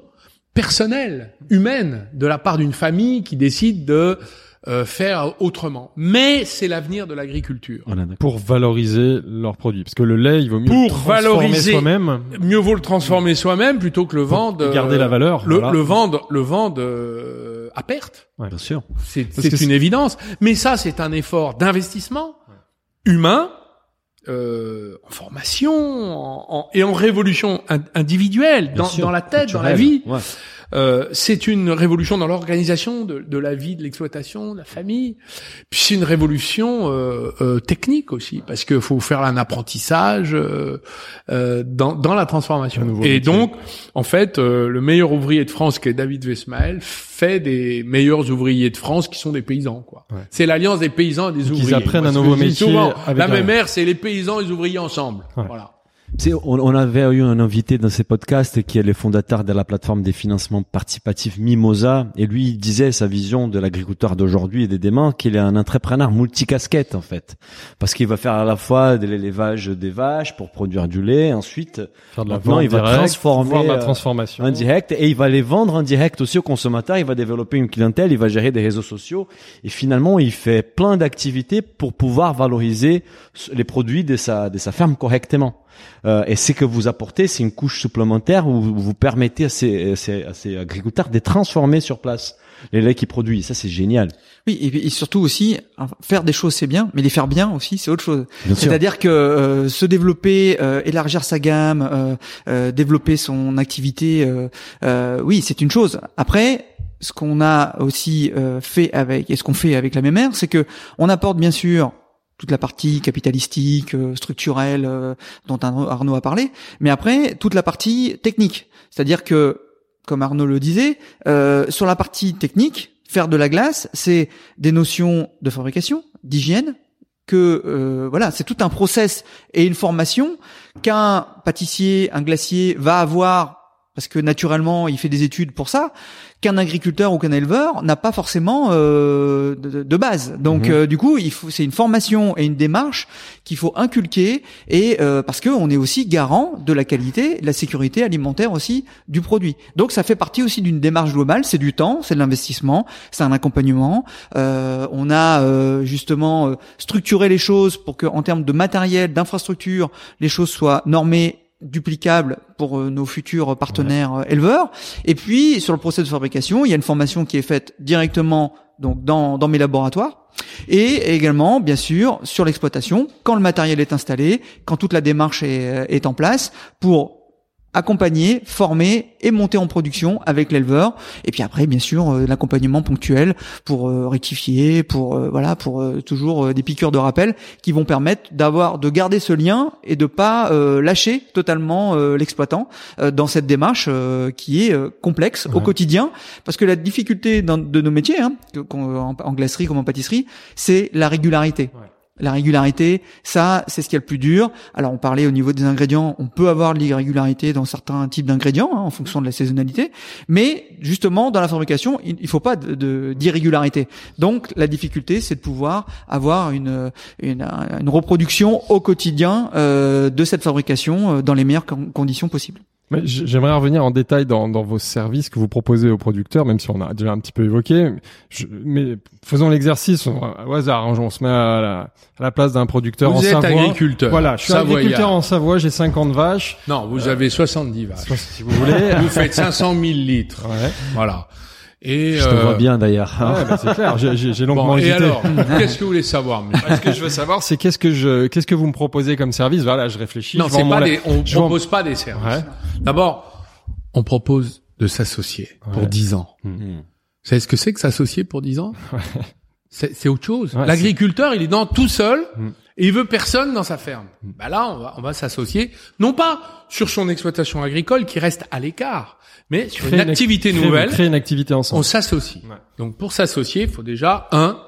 personnelle, humaine, de la part d'une famille qui décide de euh, faire autrement. Mais c'est l'avenir de l'agriculture. Voilà. Pour valoriser leurs produits. Parce que le lait, il vaut mieux Pour le transformer valoriser- soi-même. Mieux vaut le transformer soi-même plutôt que le vendre. garder euh, la valeur, Le, voilà. le vendre, le vendre euh, à perte. Bien sûr. C'est une évidence. Mais ça, c'est un effort d'investissement humain, euh, en formation en- en- et en révolution in- individuelle dans, la tête, dans la vie. Ouais. Euh, c'est une révolution dans l'organisation de, de la vie, de l'exploitation, de la famille. Puis c'est une révolution euh, euh, technique aussi, parce qu'il faut faire un apprentissage euh, euh, dans, dans la transformation. Et métier. donc, en fait, euh, le meilleur ouvrier de France, qui est David Vesmael, fait des meilleurs ouvriers de France qui sont des paysans. quoi. Ouais. C'est l'alliance des paysans et des ouvriers. apprennent Moi, un nouveau métier souvent, avec la un- même ère, c'est les paysans et les ouvriers ensemble. Ouais. Voilà. Tu sais, on, on avait eu un invité dans ces podcasts qui est le fondateur de la plateforme des financements participatifs Mimosa. Et lui il disait sa vision de l'agriculteur d'aujourd'hui et des demain qu'il est un entrepreneur multicasquette en fait. Parce qu'il va faire à la fois de l'élevage des vaches pour produire du lait ensuite Faire de la Maintenant, il va transformer, de la euh, transformation. en direct. Et il va les vendre en direct aussi aux consommateurs, il va développer une clientèle, il va gérer des réseaux sociaux. Et finalement il fait plein d'activités pour pouvoir valoriser les produits de sa de sa ferme correctement. Euh, et ce que vous apportez, c'est une couche supplémentaire où vous permettez à ces, à ces, à ces agriculteurs de transformer sur place les laits qu'ils produisent. Ça, c'est génial. Oui, et, et surtout aussi faire des choses c'est bien, mais les faire bien aussi c'est autre chose. C'est-à-dire que euh, se développer, euh, élargir sa gamme, euh, euh, développer son activité, euh, euh, oui, c'est une chose. Après, ce qu'on a aussi euh, fait avec et ce qu'on fait avec la MMR, c'est que on apporte bien sûr toute la partie capitalistique, euh, structurelle euh, dont Arnaud a parlé, mais après toute la partie technique. C'est-à-dire que, comme Arnaud le disait, euh, sur la partie technique, faire de la glace, c'est des notions de fabrication, d'hygiène, que voilà, c'est tout un process et une formation qu'un pâtissier, un glacier va avoir parce que naturellement il fait des études pour ça, qu'un agriculteur ou qu'un éleveur n'a pas forcément euh, de, de base. Donc Mhm. euh, du coup, il faut c'est une formation et une démarche qu'il faut inculquer et euh, parce que on est aussi garant de la qualité, de la sécurité alimentaire aussi du produit. Donc ça fait partie aussi d'une démarche globale. C'est du temps, c'est de l'investissement, c'est un accompagnement. Euh, on a euh, justement structuré les choses pour que en termes de matériel, d'infrastructure, les choses soient normées duplicables pour euh, nos futurs partenaires euh, éleveurs. Et puis sur le procès de fabrication, il y a une formation qui est faite directement donc dans, dans mes laboratoires et également bien sûr sur l'exploitation quand le matériel est installé, quand toute la démarche est, euh, est en place pour accompagner, former et monter en production avec l'éleveur. Et puis après, bien sûr, euh, l'accompagnement ponctuel pour euh, rectifier, pour euh, voilà, pour toujours des piqûres de rappel qui vont permettre d'avoir, de garder ce lien et de pas lâcher totalement l'exploitant dans cette démarche qui est complexe au quotidien. Parce que la difficulté de nos métiers, hein, en, en glacerie comme en pâtisserie, c'est la régularité. Ouais. La régularité, ça, c'est ce qui est le plus dur. Alors, on parlait au niveau des ingrédients, on peut avoir de l'irrégularité dans certains types d'ingrédients, hein, en fonction de la saisonnalité. Mais justement, dans la fabrication, il il faut pas d'irrégularité. Donc, la difficulté, c'est de pouvoir avoir une, reproduction au quotidien euh, de cette fabrication euh, dans les meilleures con- conditions possibles. J'aimerais revenir en détail dans, dans vos services que vous proposez aux producteurs, même si on a déjà un petit peu évoqué. Je- mais faisons l'exercice au hasard. hein, on se met à la, à la place d'un producteur en Vous êtes Savoie. agriculteur. Voilà, je suis Savoyard. agriculteur en Savoie, j'ai 50 vaches. Non, vous avez 70 vaches. Si vous voulez. Vous faites 500 000 litres. ouais. Voilà. Et, Je te euh, vois bien d'ailleurs. hein. Ouais, bah, c'est clair. [LAUGHS] J'ai- J'ai j'ai longuement Bon, et hésité. alors, [LAUGHS] qu'est-ce que vous voulez savoir monsieur Ce que je veux savoir, c'est qu'est-ce que je, qu'est-ce que vous me proposez comme service? Voilà, je réfléchis. Non, je pas des, on je vends- propose pas des services. Ouais. D'abord, on propose de s'associer pour Ouais. 10 ans. Hmm. Vous savez ce que c'est que s'associer pour 10 ans? [LAUGHS] C'est c'est autre chose. Ouais, L'agriculteur, il est dans tout seul Mm. Et il veut personne dans sa ferme. Bah là, on va, on va s'associer, non pas sur son exploitation agricole qui reste à l'écart, mais sur une activité créer- nouvelle. Créer une activité on ensemble. s'associe. Ouais. Donc pour s'associer, il faut déjà un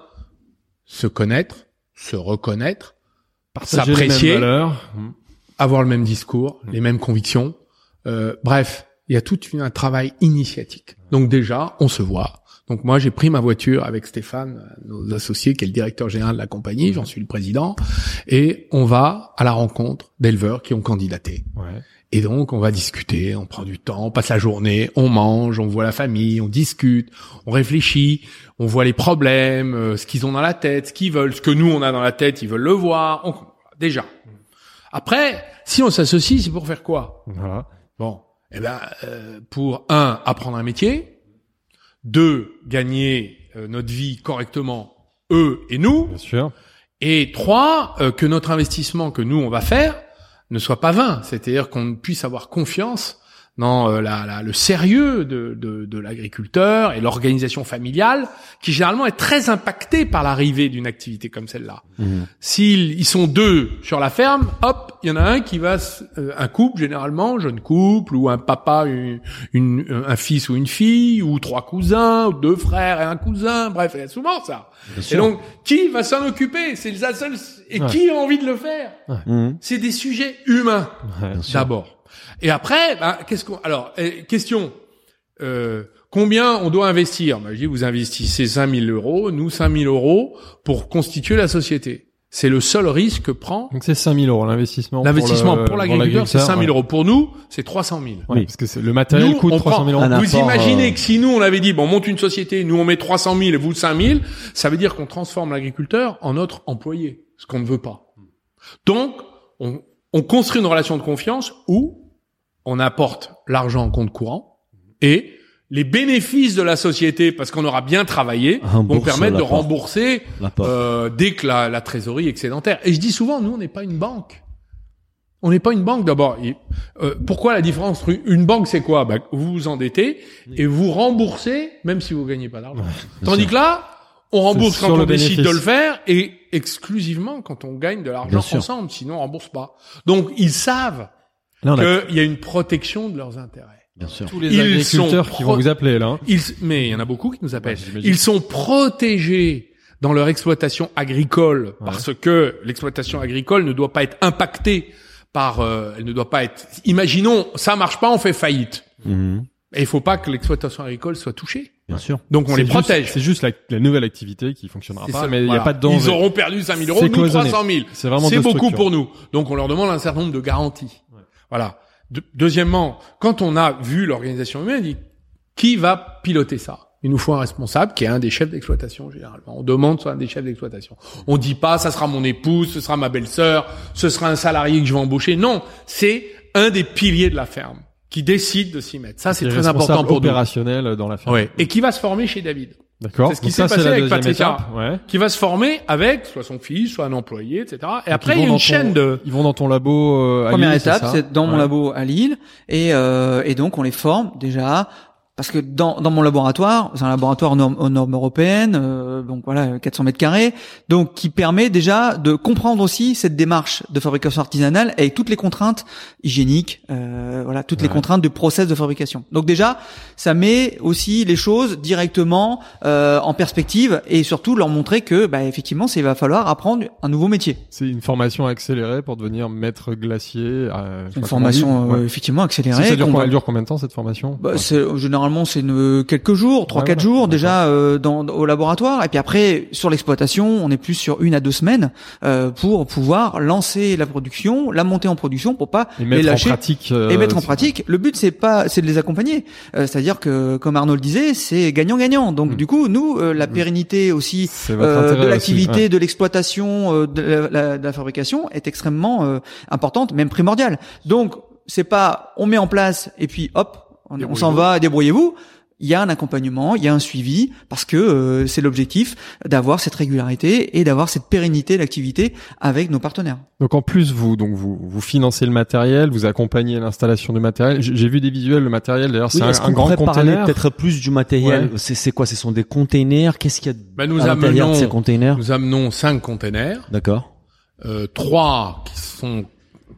se connaître, se reconnaître, s'apprécier, valeurs. avoir le même discours, Mm. les mêmes convictions. Euh, bref, il y a tout un travail initiatique. Donc déjà, on se voit. Donc moi, j'ai pris ma voiture avec Stéphane, euh, nos associés, qui est le directeur général de la compagnie, j'en suis le président, et on va à la rencontre d'éleveurs qui ont candidaté. Ouais. Et donc, on va discuter, on prend du temps, on passe la journée, on mange, on voit la famille, on discute, on réfléchit, on voit les problèmes, euh, ce qu'ils ont dans la tête, ce qu'ils veulent, ce que nous, on a dans la tête, ils veulent le voir. On- déjà. Après, si on s'associe, c'est pour faire quoi? Voilà. Bon, eh ben, euh, pour un, apprendre un métier. Deux, gagner euh, notre vie correctement, eux et nous. Bien sûr. Et trois, euh, que notre investissement que nous on va faire ne soit pas vain, c'est-à-dire qu'on puisse avoir confiance dans euh, la, la- le sérieux de, de, de l'agriculteur et l'organisation familiale, qui généralement est très impactée par l'arrivée d'une activité comme celle-là. Mhm. S'ils ils sont deux sur la ferme, hop, il y en a un qui va, euh, un couple généralement, jeune couple, ou un papa, une, une- un fils ou une fille, ou trois cousins, ou deux frères et un cousin, bref, il y a souvent ça. Et donc, qui va s'en occuper? C'est la seule. Et Ouais. qui a envie de le faire? Mhm. C'est des sujets humains Ouais. D'abord. Et après, bah, qu'est-ce qu'on Alors, eh, question. Euh, combien on doit investir? Bah, Je dis, vous investissez 5000 euros, nous 5000 euros pour constituer la société. C'est le seul risque que prend Donc c'est 5000 euros l'investissement. l'investissement pour l'agriculteur. C'est 5000 ouais. euros pour nous, c'est 300 000. Ouais, Oui. parce que c'est- le matériel Nous, coûte on 300 000 euros. Vous imaginez euh, que si nous on avait dit bon on monte une société, nous on met 300 000 et vous 5 000, ça veut dire qu'on transforme l'agriculteur en notre employé, ce qu'on ne veut pas. Donc on, on construit une relation de confiance où on apporte l'argent en compte courant et les bénéfices de la société, parce qu'on aura bien travaillé, vont permettre de rembourser euh, dès que la, la trésorerie est excédentaire. Et je dis souvent, nous, on n'est pas une banque. On n'est pas une banque d'abord. Euh, pourquoi la différence entre une banque, c'est quoi? Bah, Vous vous endettez et vous remboursez, même si vous gagnez pas d'argent. Tandis que là, on rembourse quand on décide de le faire et exclusivement quand on gagne de l'argent ensemble. Sinon, on rembourse pas. Donc, ils savent Là, on a qu'il y a une protection de leurs intérêts. Bien sûr. tous les ils agriculteurs sont qui vont vous appeler là. hein. Ils, mais il y en a beaucoup qui nous appellent. Ouais. Ils sont protégés dans leur exploitation agricole parce que l'exploitation agricole ne doit pas être impactée par, euh, elle ne doit pas être. Imaginons, ça marche pas, on fait faillite. Mhm. Et il faut pas que l'exploitation agricole soit touchée. Bien sûr. Donc on C'est les juste- protège. C'est juste la, la nouvelle activité qui fonctionnera C'est pas, ça, mais il n'y voilà. a pas de danger. Ils auront perdu 5 000 euros, C'est nous cloisonné. 300 000. C'est vraiment C'est beaucoup structures. pour nous. Donc on leur demande un certain nombre de garanties. Voilà. De- deuxièmement, quand on a vu l'organisation humaine, on dit qui va piloter ça? Il nous faut un responsable qui est un des chefs d'exploitation généralement. On demande soit un des chefs d'exploitation. On dit pas ça sera mon épouse, ce sera ma belle-sœur, ce sera un salarié que je vais embaucher. Non, c'est un des piliers de la ferme qui décide de s'y mettre. Ça c'est très important pour nous. opérationnel dans la ferme. Ouais. Et qui va se former chez David D'accord. C'est ce qui s'est c'est passé la avec deuxième Patricia. étape. Ouais. qui va se former avec soit son fils, soit un employé, etc. Et Donc, après, il y a une chaîne ton- de... Ils vont dans ton labo euh, à Première Lille, étape, c'est dans mon labo à Lille, et euh, et donc on les forme déjà. Parce que dans, dans mon laboratoire, c'est un laboratoire aux normes, aux normes européennes, euh, donc voilà, 400 mètres carrés, donc qui permet déjà de comprendre aussi cette démarche de fabrication artisanale avec toutes les contraintes hygiéniques, euh, voilà, toutes les contraintes du process de fabrication. Donc déjà, ça met aussi les choses directement euh, en perspective et surtout leur montrer que, bah, effectivement, il va falloir apprendre un nouveau métier. C'est une formation accélérée pour devenir maître glacier. euh, Une formation euh, Ouais. effectivement accélérée. Ça, ça dure, elle dure combien de temps cette formation? Bah, c'est généralement c'est une- quelques jours, trois Ouais, quatre voilà. jours déjà euh, dans au laboratoire et puis après sur l'exploitation, on est plus sur une à deux semaines euh, pour pouvoir lancer la production, la monter en production pour pas Et les mettre en lâcher pratique. euh, et mettre en pratique. Le but c'est pas c'est de les accompagner. Euh, c'est-à-dire que comme Arnaud le disait, c'est gagnant-gagnant. Donc Mm. du coup, nous euh, la pérennité aussi euh, de l'activité, ouais. de l'exploitation, euh, de, de la fabrication est extrêmement euh, importante, même primordiale. Donc c'est pas on met en place et puis hop, on, on s'en va, débrouillez-vous. Il y a un accompagnement, il y a un suivi parce que euh, c'est l'objectif d'avoir cette régularité et d'avoir cette pérennité d'activité avec nos partenaires. Donc en plus vous donc vous vous financez le matériel, vous accompagnez l'installation du matériel. J'ai j'ai vu des visuels le matériel d'ailleurs c'est Oui, un, est-ce un qu'on grand conteneur. peut-être plus du matériel Ouais. C'est c'est quoi Ce sont des containers Qu'est-ce qu'il y a Ben, nous à l'intérieur de ces amenons, containers nous amenons cinq containers, D'accord. euh, trois qui sont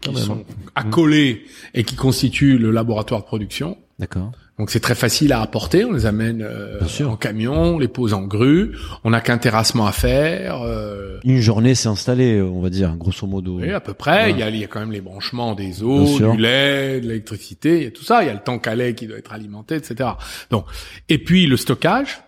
qui sont accolés et qui constituent le laboratoire de production. D'accord. Donc c'est très facile à apporter. On les amène euh, en camion, on les pose en grue. On n'a qu'un terrassement à faire. Euh, Une journée, c'est installé, on va dire, grosso modo. oui, à peu près. Ouais. Il, y a, il y a quand même les branchements des eaux, du lait, de l'électricité, il y a tout ça. Il y a le tank à lait qui doit être alimenté, etc. Donc, et puis le stockage.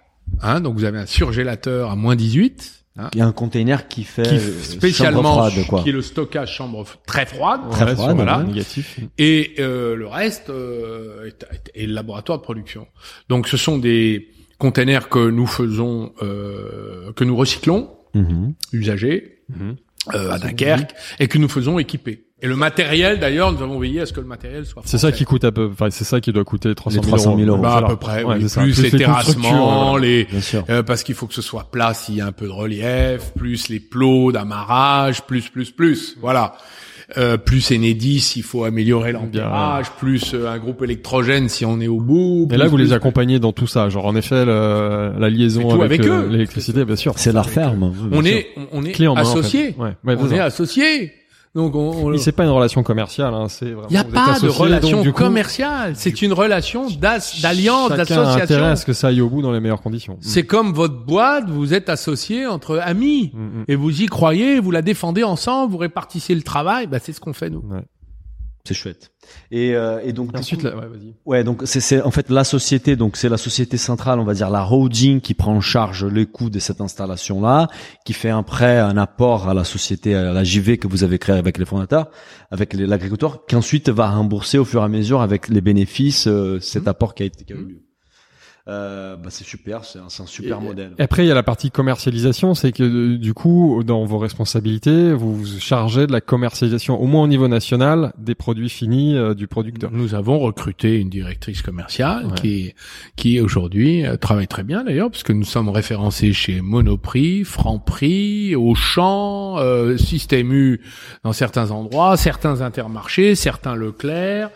Hein, donc vous avez un surgélateur à moins 18. Hein, Il y a un container qui fait qui euh, spécialement chambre froide, quoi. qui est le stockage chambre très froide Très froide, voilà. négatif. et euh, le reste euh, est, est- est le laboratoire de production. Donc ce sont des containers que nous faisons euh, que nous recyclons Mhm. usagés euh, à Dunkerque et que nous faisons équiper. Et le matériel, d'ailleurs, nous avons veillé à ce que le matériel soit. C'est ça qui coûte à peu, enfin c'est ça qui doit coûter 300 000 Les 300 000 euros. Bah, à peu près. Ouais, oui. c'est ça. Plus, les, terrassements, voilà. les euh, parce qu'il faut que ce soit plat s'il y a un peu de relief, plus les plots d'amarrage, plus plus plus. Voilà. Euh, plus Enedis, s'il faut améliorer l'ampérage, plus euh, un groupe électrogène si on est au bout. Et là, plus, vous les plus, accompagnez dans tout ça. Genre, en effet, le- la liaison avec, avec euh, eux. l'électricité, bien sûr. C'est leur ferme. oui, bien On est, on- est Clé en fait. associés. Ouais. Ouais, on est ça. Donc, on, on- c'est pas une relation commerciale, hein, c'est vraiment. il n'y a pas de relation donc, du coup, commerciale. C'est une relation d'alliance, Chacun a intérêt à d'association. ce que ça aille au bout dans les meilleures conditions. C'est comme votre boîte, vous êtes associés entre amis. Mm, mm. Et vous y croyez, vous la défendez ensemble, vous répartissez le travail, bah, c'est ce qu'on fait nous. Ouais. C'est chouette. Et, euh, et donc Ensuite, coup- là, ouais, vas-y. Ouais, donc c'est c'est en fait la société, donc c'est la société centrale, on va dire la holding qui prend en charge les coûts de cette installation là, qui fait un prêt, un apport à la société, à la JV que vous avez créée avec les fondateurs, avec les- l'agriculteur, qui ensuite va rembourser au fur et à mesure avec les bénéfices euh, cet apport qui a été qui a eu lieu. Euh, bah c'est super, c'est un, super Et- modèle. Et après, il y a la partie commercialisation, c'est que euh, du coup, dans vos responsabilités, vous vous chargez de la commercialisation, au moins au niveau national, des produits finis euh, du producteur. Nous avons recruté une directrice commerciale Ouais. qui qui aujourd'hui euh, travaille très bien d'ailleurs puisque nous sommes référencés chez Monoprix, Franprix, Auchan, euh, Système U dans certains endroits, certains Intermarchés, certains Leclerc.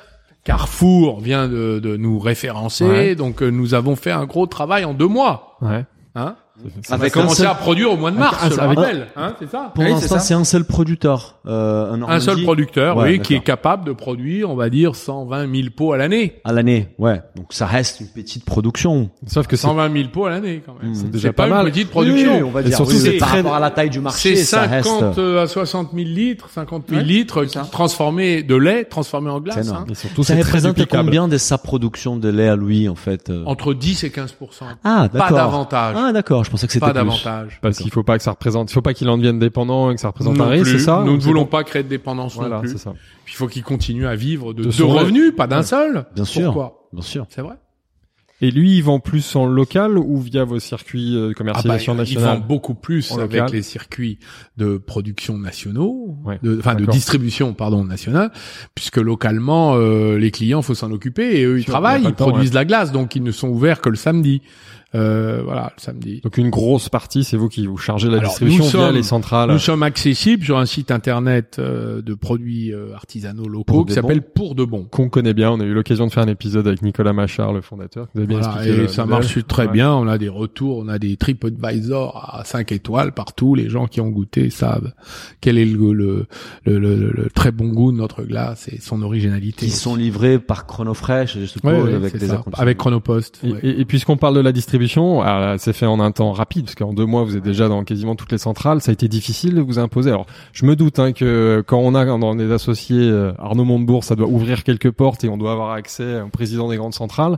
Carrefour vient de, de nous référencer, Ouais. donc euh, nous avons fait un gros travail en deux mois. Ouais. Hein? On va commencer seul- à produire au mois de mars, Avec- je rappelle. Hein, c'est ça Pour Oui, l'instant, ça. c'est un seul producteur. Euh, un, Un seul producteur, Ouais, oui, qui est capable de produire, on va dire, 120 000 pots à l'année. à l'année. Ouais, donc ça reste une petite production. Sauf que c'est 120 000 pots à l'année, quand même. Mmh. C'est déjà pas, pas mal. une petite production. Oui, on va Et dire. surtout, oui, c'est par très- rapport à la taille du marché, C'est ça reste. 50 euh, à 60 000 litres, 50 000 Ouais, litres ça. transformés de lait, transformés en C'est glace. hein. et surtout Ça représente combien de sa production de lait à lui en fait euh Entre 10 et 15 Ah, Pas d'accord. davantage. Ah, d'accord. Je pensais que c'était Pas plus. davantage. Parce qu'il faut pas que ça représente, il faut pas qu'il en devienne dépendant et que ça représente Non un risque, c'est ça Nous ou ne voulons pas créer de dépendance Voilà, non plus. c'est ça. Puis il faut qu'ils continuent à vivre de, De revenus, pas d'un Ouais. seul. Bien sûr. Pourquoi? Bien sûr. C'est vrai. Et lui, il vend plus en local ou via vos circuits euh, de Ah bah, commercialisation nationale vendent beaucoup plus avec local. les circuits de production nationaux, Ouais, de, enfin de distribution pardon nationale, puisque localement euh, les clients faut s'en occuper et eux ils travaillent, il ils temps, produisent la glace donc ils ne sont ouverts que le samedi. Euh, voilà le samedi. Donc une grosse partie, c'est vous qui vous chargez de la Alors, distribution nous via sommes- les centrales. Nous sommes accessibles sur un site internet euh, de produits euh, artisanaux locaux Pour qui s'appelle Pour de Bon. qu'on connaît bien. On a eu l'occasion de faire un épisode avec Nicolas Machard, le fondateur. Vous avez bien Voilà, expliqué et le ça modèle. marche très Ouais. bien. On a des retours, on a des TripAdvisor à 5 étoiles partout. Les gens qui ont goûté savent quel est le, le, le, le- le très bon goût de notre glace et son originalité. Qui sont livrés par Chronofresh, je suppose, Ouais, ouais, avec des avec Chronopost. Et, ouais. et- et puisqu'on parle de la distribution, là, c'est fait en un temps rapide, parce qu'en deux mois, vous êtes déjà dans quasiment toutes les centrales. Ça a été difficile de vous imposer. Alors, je me doute hein, que quand on a dans des associés euh, Arnaud Montebourg, ça doit ouvrir quelques portes et on doit avoir accès au président des grandes centrales.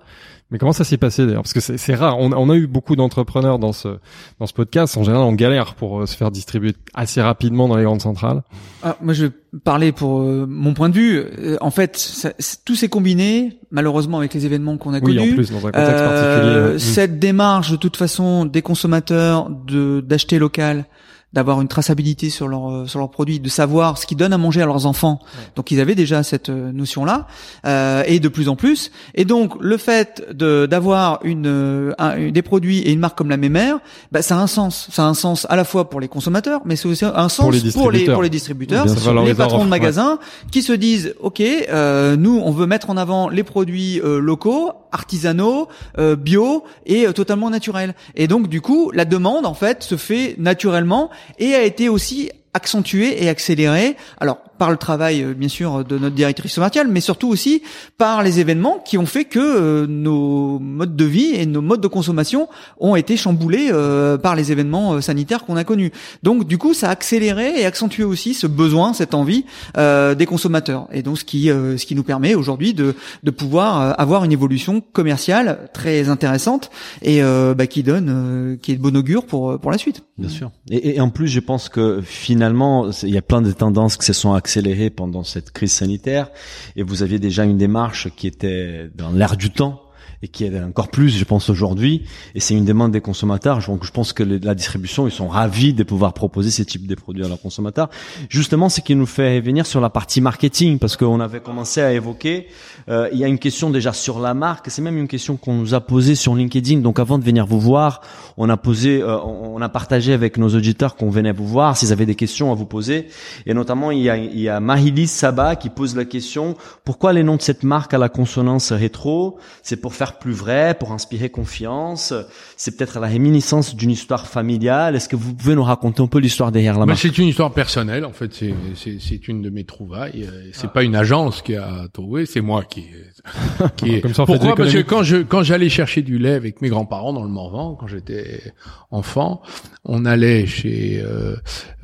Mais comment ça s'est passé d'ailleurs? Parce que c'est c'est rare. On, on a eu beaucoup d'entrepreneurs dans ce dans ce podcast. En général, on galère pour euh, se faire distribuer assez rapidement dans les grandes centrales. Ah, moi, je vais parler pour euh, mon point de vue. Euh, en fait, ça- tout s'est combiné, malheureusement, avec les événements qu'on a Oui, connus. en plus dans un contexte particulier. Cette démarche, de toute façon, des consommateurs de d'acheter local, d'avoir une traçabilité sur leurs euh, sur leurs produits, de savoir ce qu'ils donnent à manger à leurs enfants. Donc ils avaient déjà cette euh, notion-là, euh, et de plus en plus. Et donc le fait de d'avoir une, euh, un- des produits et une marque comme la Mémère, bah, ça a un sens. Ça a un sens à la fois pour les consommateurs, mais c'est aussi un sens Pour les pour les, distributeurs. pour les distributeurs, les Valoriser patrons de magasins qui se disent ok euh, nous on veut mettre en avant les produits euh, locaux artisanaux euh, bio et euh, totalement naturels et donc du coup la demande en fait se fait naturellement et a été aussi accentuée et accélérée. Alors par le travail euh, bien sûr de notre directrice commerciale mais surtout aussi par les événements qui ont fait que euh, nos modes de vie et nos modes de consommation ont été chamboulés euh, par les événements sanitaires qu'on a connus. Donc du coup ça a accéléré et accentué aussi ce besoin cette envie euh, des consommateurs. Et donc ce qui ce qui nous permet aujourd'hui de de pouvoir avoir une évolution commerciale très intéressante et bah, qui donne qui est de bon augure pour pour la suite. Bien sûr. Et, et en plus, je pense que finalement, il y a plein de tendances qui se sont pendant cette crise sanitaire, et vous aviez déjà une démarche qui était dans l'air du temps, et qui est encore plus, je pense aujourd'hui. Et c'est une demande des consommateurs. Donc je pense que la distribution, ils sont ravis de pouvoir proposer ces types de produits à leurs consommateurs. Justement, ce qui nous fait venir sur la partie marketing, parce qu'on avait commencé à évoquer. euh, il y a une question déjà sur la marque. C'est même une question qu'on nous a posée sur LinkedIn. Donc avant de venir vous voir, on a posé, euh, on a partagé avec nos auditeurs qu'on venait vous voir s'ils avaient des questions à vous poser. Et notamment, il y a, il y a Mahilis Saba qui pose la question pourquoi les noms de cette marque à la consonance rétro? C'est pour faire plus vrai, pour inspirer confiance. C'est peut-être la réminiscence d'une histoire familiale. Est-ce que vous pouvez nous raconter un peu l'histoire derrière la Bah, marque? c'est une histoire personnelle, en fait. C'est c'est c'est une de mes trouvailles. Euh, C'est pas une agence qui a trouvé, c'est moi qui [LAUGHS] qui est. Comme ça, Pourquoi? Parce que quand je quand j'allais chercher du lait avec mes grands-parents dans le Morvan, quand j'étais enfant, on allait chez euh,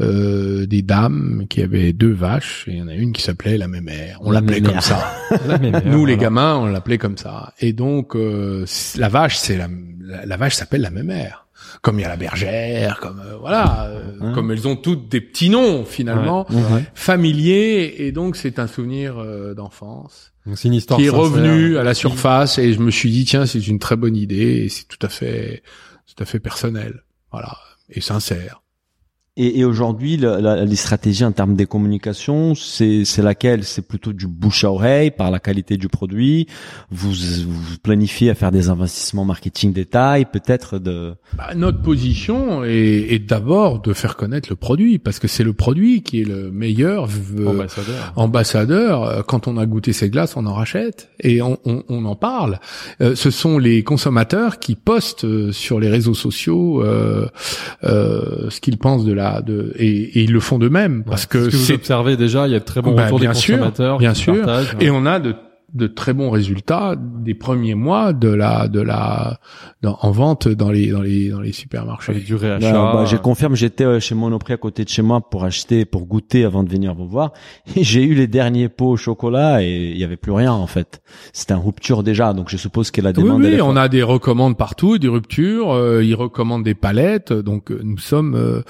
euh, des dames qui avaient deux vaches et il y en a une qui s'appelait la mémère. On La l'appelait mémère. comme ça. [LAUGHS] La Nous, les gamins, on l'appelait comme ça. Et donc, euh, la vache, c'est la, la, la vache s'appelle la mémère. Comme il y a la bergère, comme euh, voilà, euh, comme elles ont toutes des petits noms finalement Ouais. familiers. Et donc, c'est un souvenir euh, d'enfance Donc, c'est une histoire qui est sincère. revenu à la surface. Et je me suis dit, tiens, c'est une très bonne idée. Et c'est tout à fait, tout à fait personnel, voilà, et sincère. Et, et aujourd'hui, la- la- les stratégies en termes de communication, c'est c'est laquelle? C'est plutôt du bouche à oreille par la qualité du produit. Vous vous planifiez à faire des investissements marketing détail, peut-être de. Bah, notre position est, est d'abord de faire connaître le produit, parce que c'est le produit qui est le meilleur euh, Ambassadeur. ambassadeur, euh, quand on a goûté ces glaces, on en rachète et on, on, on en parle. Euh, ce sont les consommateurs qui postent euh, sur les réseaux sociaux euh, euh, ce qu'ils pensent de la de et, et ils le font d'eux-mêmes parce Est-ce que vous c'est observez déjà, il y a de très bons Bah, retours des sûr, consommateurs. bien sûr. partagent, et on a de de très bons résultats des premiers mois de la de la dans- en vente dans les dans les dans les supermarchés. Avec du réachat. Bah, bah, je confirme, j'étais euh, chez Monoprix à côté de chez moi pour acheter, pour goûter avant de venir vous voir. [LAUGHS] Et j'ai eu les derniers pots au chocolat et il y avait plus rien en fait. C'était un rupture déjà, donc je suppose que la Oui, demande. elle oui, est on a des recommandes partout, des ruptures. euh, ils recommandent des palettes, donc euh, nous sommes euh,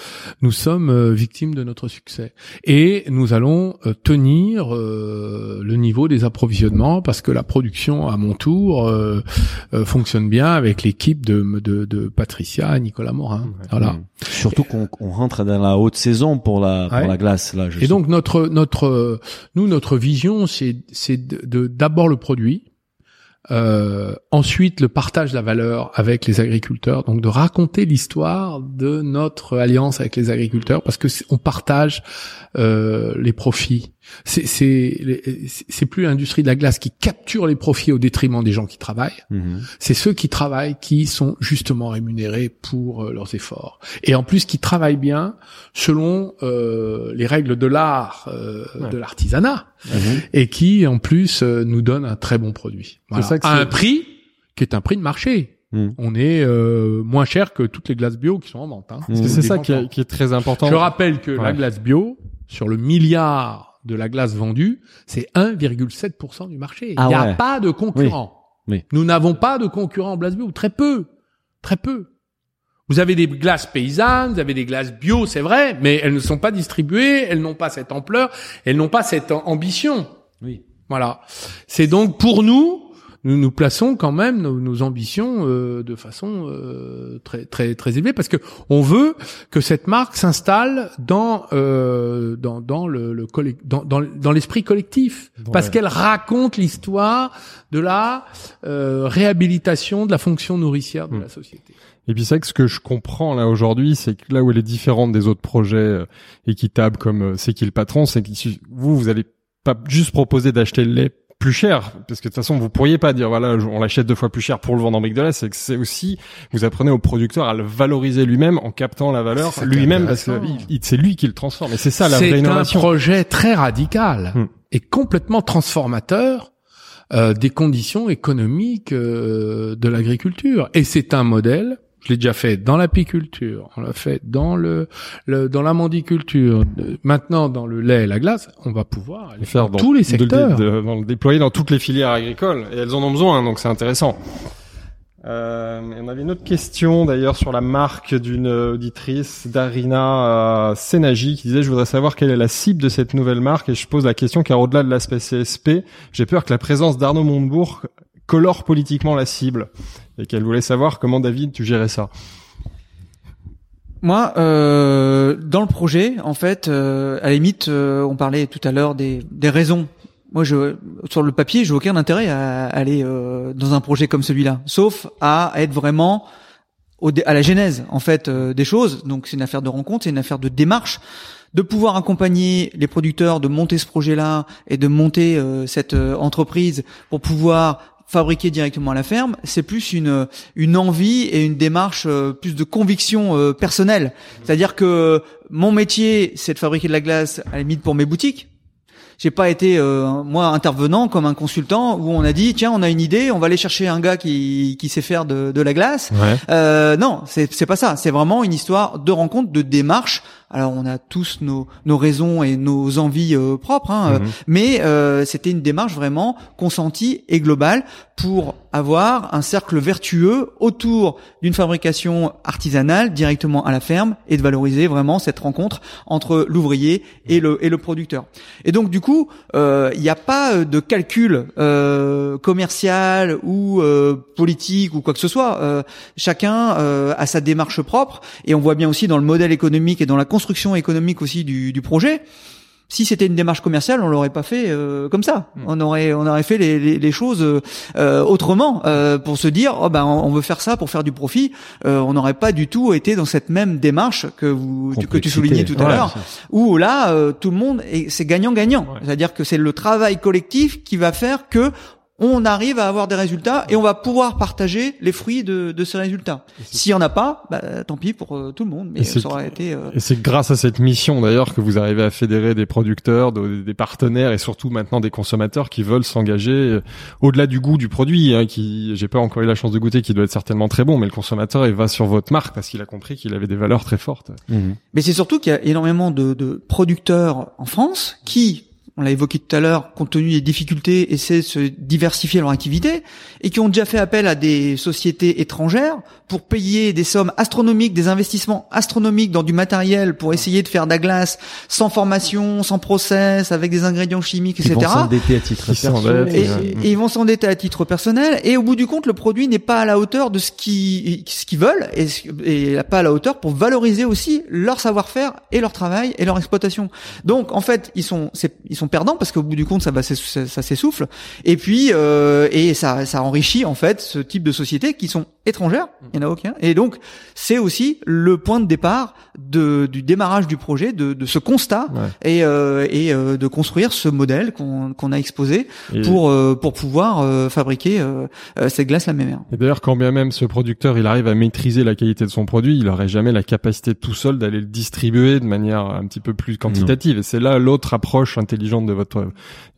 nous sommes euh, victimes de notre succès. Et nous allons euh, tenir euh, le niveau des approvisionnements parce que la production à mon tour euh, euh, fonctionne bien avec l'équipe de, de de Patricia et Nicolas Morin. Ouais. Voilà. Mm. Surtout qu'on on rentre dans la haute saison pour la pour la glace là. Je Et sais. donc notre notre nous notre vision c'est c'est de d'abord le produit, euh, ensuite le partage de la valeur avec les agriculteurs, donc de raconter l'histoire de notre alliance avec les agriculteurs parce que on partage euh, les profits. C'est plus l'industrie de la glace qui capture les profits au détriment des gens qui travaillent. Mhm. C'est ceux qui travaillent qui sont justement rémunérés pour euh, leurs efforts. Et en plus qui travaillent bien selon euh, les règles de l'art, euh, Ouais. de l'artisanat, Mhm. et qui en plus euh, nous donnent un très bon produit. Voilà. ça que à un prix qui est un prix de marché. Mm. On est euh, moins cher que toutes les glaces bio qui sont en vente. Hein. C'est ça qui est, qui est très important. Je rappelle que la glace bio, sur le milliard de la glace vendue, c'est 1,7% du marché. Il Ah n'y a ouais. pas de concurrent. Oui. Oui. Nous n'avons pas de concurrents en glace bio, très peu. Très peu. Vous avez des glaces paysannes, vous avez des glaces bio, c'est vrai, mais elles ne sont pas distribuées, elles n'ont pas cette ampleur, elles n'ont pas cette am- ambition. Oui. Voilà. C'est donc pour nous, nous nous plaçons quand même nos, nos ambitions euh, de façon euh, très très très élevée parce que on veut que cette marque s'installe dans euh, dans dans le, le dans dans, dans l'esprit collectif parce qu'elle raconte l'histoire de la euh, réhabilitation de la fonction nourricière de Hmm. la société. Et puis c'est vrai que ce que je comprends là aujourd'hui, c'est que là où elle est différente des autres projets euh, équitables comme euh, C'est qui le patron, c'est que vous, vous allez pas juste proposer d'acheter le lait plus cher, parce que de toute façon vous pourriez pas dire voilà on l'achète deux fois plus cher pour le vendre en brique de lait, c'est que c'est aussi vous apprenez au producteur à le valoriser lui-même en captant la valeur lui-même parce que c'est lui qui le transforme et c'est ça la vraie C'est un innovation. projet très radical Hmm. et complètement transformateur euh, des conditions économiques euh, de l'agriculture. Et c'est un modèle. Je l'ai déjà fait dans l'apiculture, on l'a fait dans le, le dans la mandiculture, de- maintenant dans le lait et la glace, on va pouvoir aller le faire dans tous les de secteurs. de- dans le déployer dans toutes les filières agricoles et elles en ont besoin donc c'est intéressant. Euh, on avait une autre question d'ailleurs sur la marque d'une auditrice Darina euh, Senagi qui disait je voudrais savoir quelle est la cible de cette nouvelle marque et je pose la question car au-delà de l'aspect CSP j'ai peur que la présence d'Arnaud Montebourg colore politiquement la cible et qu'elle voulait savoir comment David tu gérais ça. Moi, euh, dans le projet, en fait, euh, à la limite, euh, on parlait tout à l'heure des, des raisons. Moi, je, sur le papier, j'ai aucun intérêt à aller euh, dans un projet comme celui-là, sauf à être vraiment au, à la genèse, en fait, euh, des choses. Donc, c'est une affaire de rencontre, c'est une affaire de démarche, de pouvoir accompagner les producteurs, de monter ce projet-là et de monter euh, cette entreprise pour pouvoir fabriquer directement à la ferme, c'est plus une une envie et une démarche euh, plus de conviction euh, personnelle. C'est-à-dire que mon métier, c'est de fabriquer de la glace à la limite pour mes boutiques. J'ai pas été euh, moi intervenant comme un consultant où on a dit tiens on a une idée, on va aller chercher un gars qui qui sait faire de, de la glace. Ouais. Euh, non, c'est c'est pas ça. C'est vraiment une histoire de rencontre, de démarche. Alors on a tous nos nos raisons et nos envies euh, propres, hein, euh, Mhm. mais euh, c'était une démarche vraiment consentie et globale pour avoir un cercle vertueux autour d'une fabrication artisanale directement à la ferme et de valoriser vraiment cette rencontre entre l'ouvrier et le et le producteur. Et donc du coup, euh, il n'y a pas euh, de calcul euh, commercial ou euh, politique ou quoi que ce soit. Euh, chacun euh, a sa démarche propre et on voit bien aussi dans le modèle économique et dans la construction économique aussi du, du projet. Si c'était une démarche commerciale, on l'aurait pas fait euh, comme ça. On aurait on aurait fait les, les, les choses euh, autrement euh, pour se dire oh ben on veut faire ça pour faire du profit. Euh, on n'aurait pas du tout été dans cette même démarche que vous que tu soulignais tout à l'heure où là euh, tout le monde est c'est gagnant-gagnant. Ouais. C'est-à-dire que c'est le travail collectif qui va faire que on arrive à avoir des résultats et on va pouvoir partager les fruits de, de ces résultats. S'il y en a pas, bah, tant pis pour euh, tout le monde, mais Et c'est- ça aurait été. euh, Et c'est grâce à cette mission d'ailleurs que vous arrivez à fédérer des producteurs, de- des partenaires et surtout maintenant des consommateurs qui veulent s'engager euh, au-delà du goût du produit. Hein, qui, j'ai pas encore eu la chance de goûter, qui doit être certainement très bon, mais le consommateur il va sur votre marque parce qu'il a compris qu'il avait des valeurs très fortes. Mhm. Mais c'est surtout qu'il y a énormément de, de producteurs en France qui, on l'a évoqué tout à l'heure, compte tenu des difficultés, essaient de se diversifier leur activité et qui ont déjà fait appel à des sociétés étrangères pour payer des sommes astronomiques, des investissements astronomiques dans du matériel pour essayer de faire de la glace sans formation, sans process, avec des ingrédients chimiques, Ils vont etc. s'endetter à titre Qui perso. s'endettent, Et, ils vont s'endetter à titre personnel et au bout du compte le produit n'est pas à la hauteur de ce qu'ils ce qu'ils veulent et, et pas à la hauteur pour valoriser aussi leur savoir-faire et leur travail et leur exploitation. Donc en fait ils sont ils sont perdants parce qu'au bout du compte ça va s'ess- ça, ça s'essouffle et puis euh, et ça ça enrichit en fait ce type de sociétés qui sont étrangères il n'y en a aucun et donc c'est aussi le point de départ de du démarrage du projet de, de ce constat Ouais. et euh, et euh, de construire ce modèle qu'on qu'on a exposé Et- pour pour pouvoir fabriquer cette glace la mémère. Et d'ailleurs, quand bien même ce producteur, il arrive à maîtriser la qualité de son produit, il aurait jamais la capacité tout seul d'aller le distribuer de manière un petit peu plus quantitative. Et c'est là l'autre approche intelligente de votre.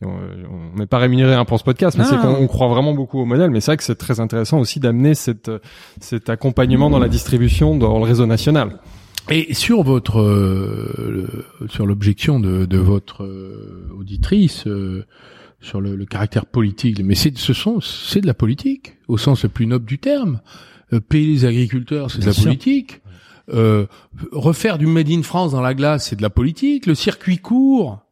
On on n'est pas rémunéré hein, pour ce podcast, mais c'est non, qu'on on croit vraiment beaucoup au modèle. Mais c'est vrai que c'est très intéressant aussi d'amener cette cet accompagnement dans la distribution dans le réseau national. Et sur votre euh, le- sur l'objection de, de votre euh, auditrice euh, sur le, le caractère politique, mais c'est ce sont c'est de la politique au sens le plus noble du terme. Euh, payer les agriculteurs, c'est de la sûr. politique. Euh, refaire du made in France dans la glace, c'est de la politique. Le circuit court,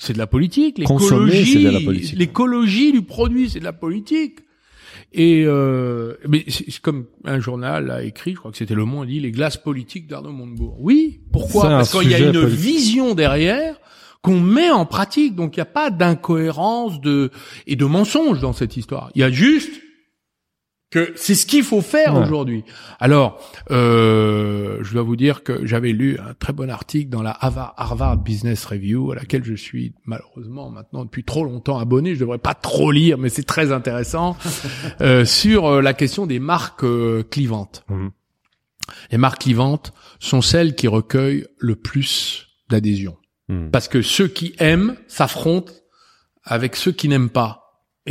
c'est de la politique. L'écologie, c'est de la politique. l'écologie du produit, c'est de la politique. Et euh, mais c'est comme un journal a écrit, je crois que c'était Le Monde, dit les glaces politiques d'Arnaud Montebourg. Oui, pourquoi? Parce qu'il y a une politique. vision derrière qu'on met en pratique. Donc il n'y a pas d'incohérence de et de mensonge dans cette histoire. Il y a juste que c'est ce qu'il faut faire Ouais. aujourd'hui. Alors, euh, je dois vous dire que j'avais lu un très bon article dans la Harvard Business Review, à laquelle je suis malheureusement maintenant depuis trop longtemps abonné. Je devrais pas trop lire, mais c'est très intéressant [LAUGHS] euh, sur euh, la question des marques euh, clivantes. Mhm. Les marques clivantes sont celles qui recueillent le plus d'adhésion, Mhm. parce que ceux qui aiment s'affrontent avec ceux qui n'aiment pas.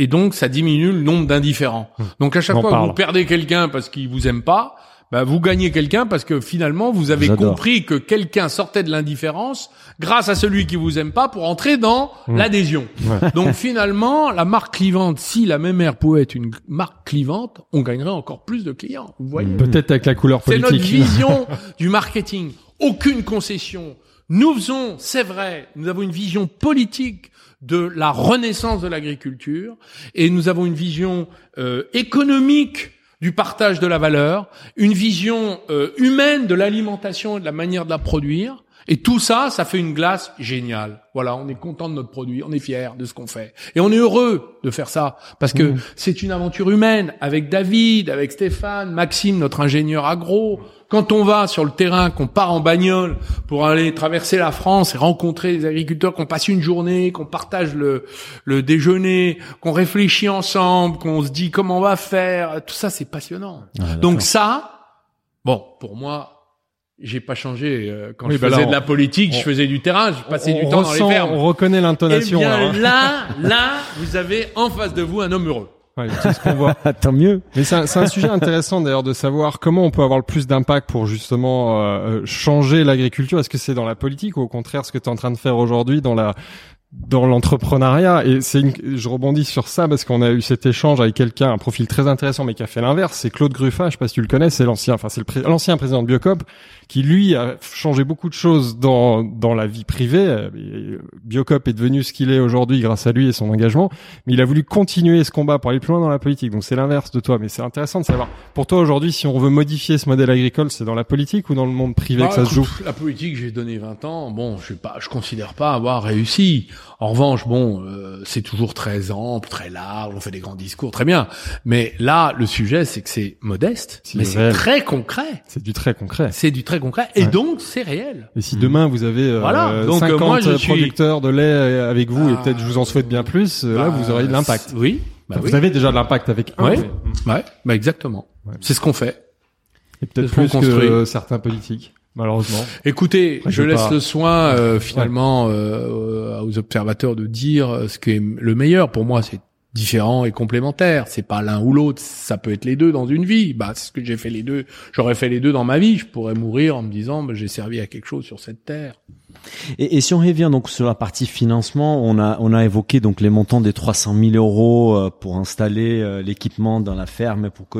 Et donc, ça diminue le nombre d'indifférents. Donc, à chaque On fois parle. que vous perdez quelqu'un parce qu'il vous aime pas, bah, vous gagnez quelqu'un parce que finalement, vous avez compris que quelqu'un sortait de l'indifférence grâce à celui qui vous aime pas pour entrer dans Mm. l'adhésion. Ouais. Donc, finalement, la marque clivante, si la même mère pouvait être une marque clivante, on gagnerait encore plus de clients. Vous voyez? Peut-être avec la couleur C'est notre politique. vision [LAUGHS] du marketing. Aucune concession. Nous faisons, c'est vrai, nous avons une vision politique de la renaissance de l'agriculture et nous avons une vision euh, économique du partage de la valeur, une vision euh, humaine de l'alimentation et de la manière de la produire. Et tout ça, ça fait une glace géniale. Voilà, on est content de notre produit, on est fier de ce qu'on fait. Et on est heureux de faire ça, parce que c'est une aventure humaine, avec David, avec Stéphane, Maxime, notre ingénieur agro. Quand on va sur le terrain, qu'on part en bagnole pour aller traverser la France et rencontrer des agriculteurs, qu'on passe une journée, qu'on partage le, le déjeuner, qu'on réfléchit ensemble, qu'on se dit comment on va faire, tout ça c'est passionnant. Donc ça, bon, pour moi, j'ai pas changé. euh, Quand Oui, je bah là, faisais de on- la politique, je on- faisais du terrain, je passais on du temps dans les fermes. On reconnaît l'intonation. Eh bien, là, là, là, vous avez en face de vous un homme heureux. Ouais, c'est ce qu'on voit. [LAUGHS] Tant mieux. Mais c'est un, sujet intéressant d'ailleurs de savoir comment on peut avoir le plus d'impact pour justement euh, euh, changer l'agriculture. Est-ce que c'est dans la politique ou au contraire ce que tu es en train de faire aujourd'hui dans la dans l'entrepreneuriat? Et c'est une, je rebondis sur ça parce qu'on a eu cet échange avec quelqu'un un profil très intéressant mais qui a fait l'inverse c'est Claude Gruffat je sais pas si tu le connais c'est l'ancien enfin c'est pré- l'ancien président de Biocop qui lui a changé beaucoup de choses dans dans la vie privée Euh, Biocop est devenu ce qu'il est aujourd'hui grâce à lui et son engagement mais il a voulu continuer ce combat pour aller plus loin dans la politique donc c'est l'inverse de toi mais c'est intéressant de savoir pour toi aujourd'hui si on veut modifier ce modèle agricole c'est dans la politique ou dans le monde privé que ça Bah, se joue La politique, j'ai donné 20 ans. Bon, je sais pas, je considère pas avoir réussi. En revanche, bon, euh, c'est toujours très ample, très large. On fait des grands discours, très bien. Mais là, le sujet, c'est que c'est modeste, mais c'est très concret. c'est du très concret C'est du très concret, et Ouais. donc c'est réel. Et si demain vous avez euh, Voilà. Donc, euh, 50 moi, je suis- producteurs de lait euh, avec vous et Ah, peut-être je vous en souhaite bien plus, euh, là Bah, vous aurez de l'impact. Oui. Bah, oui. Vous avez déjà de l'impact avec un, Ouais. mais- Ouais, bah exactement. Ouais. C'est ce qu'on fait. et peut-être plus que construit. certains politiques, malheureusement. Écoutez, Après, je laisse pas- le soin euh, finalement euh, aux observateurs de dire euh, ce qui est le meilleur. Pour moi, c'est différent et complémentaire. C'est pas l'un ou l'autre. Ça peut être les deux dans une vie. Bah, c'est ce que j'ai fait les deux. J'aurais fait les deux dans ma vie. Je pourrais mourir en me disant, bah, j'ai servi à quelque chose sur cette terre. Et, et si on revient donc sur la partie financement, on a on a évoqué donc les montants des 300 000 euros euh, pour installer euh, l'équipement dans la ferme pour que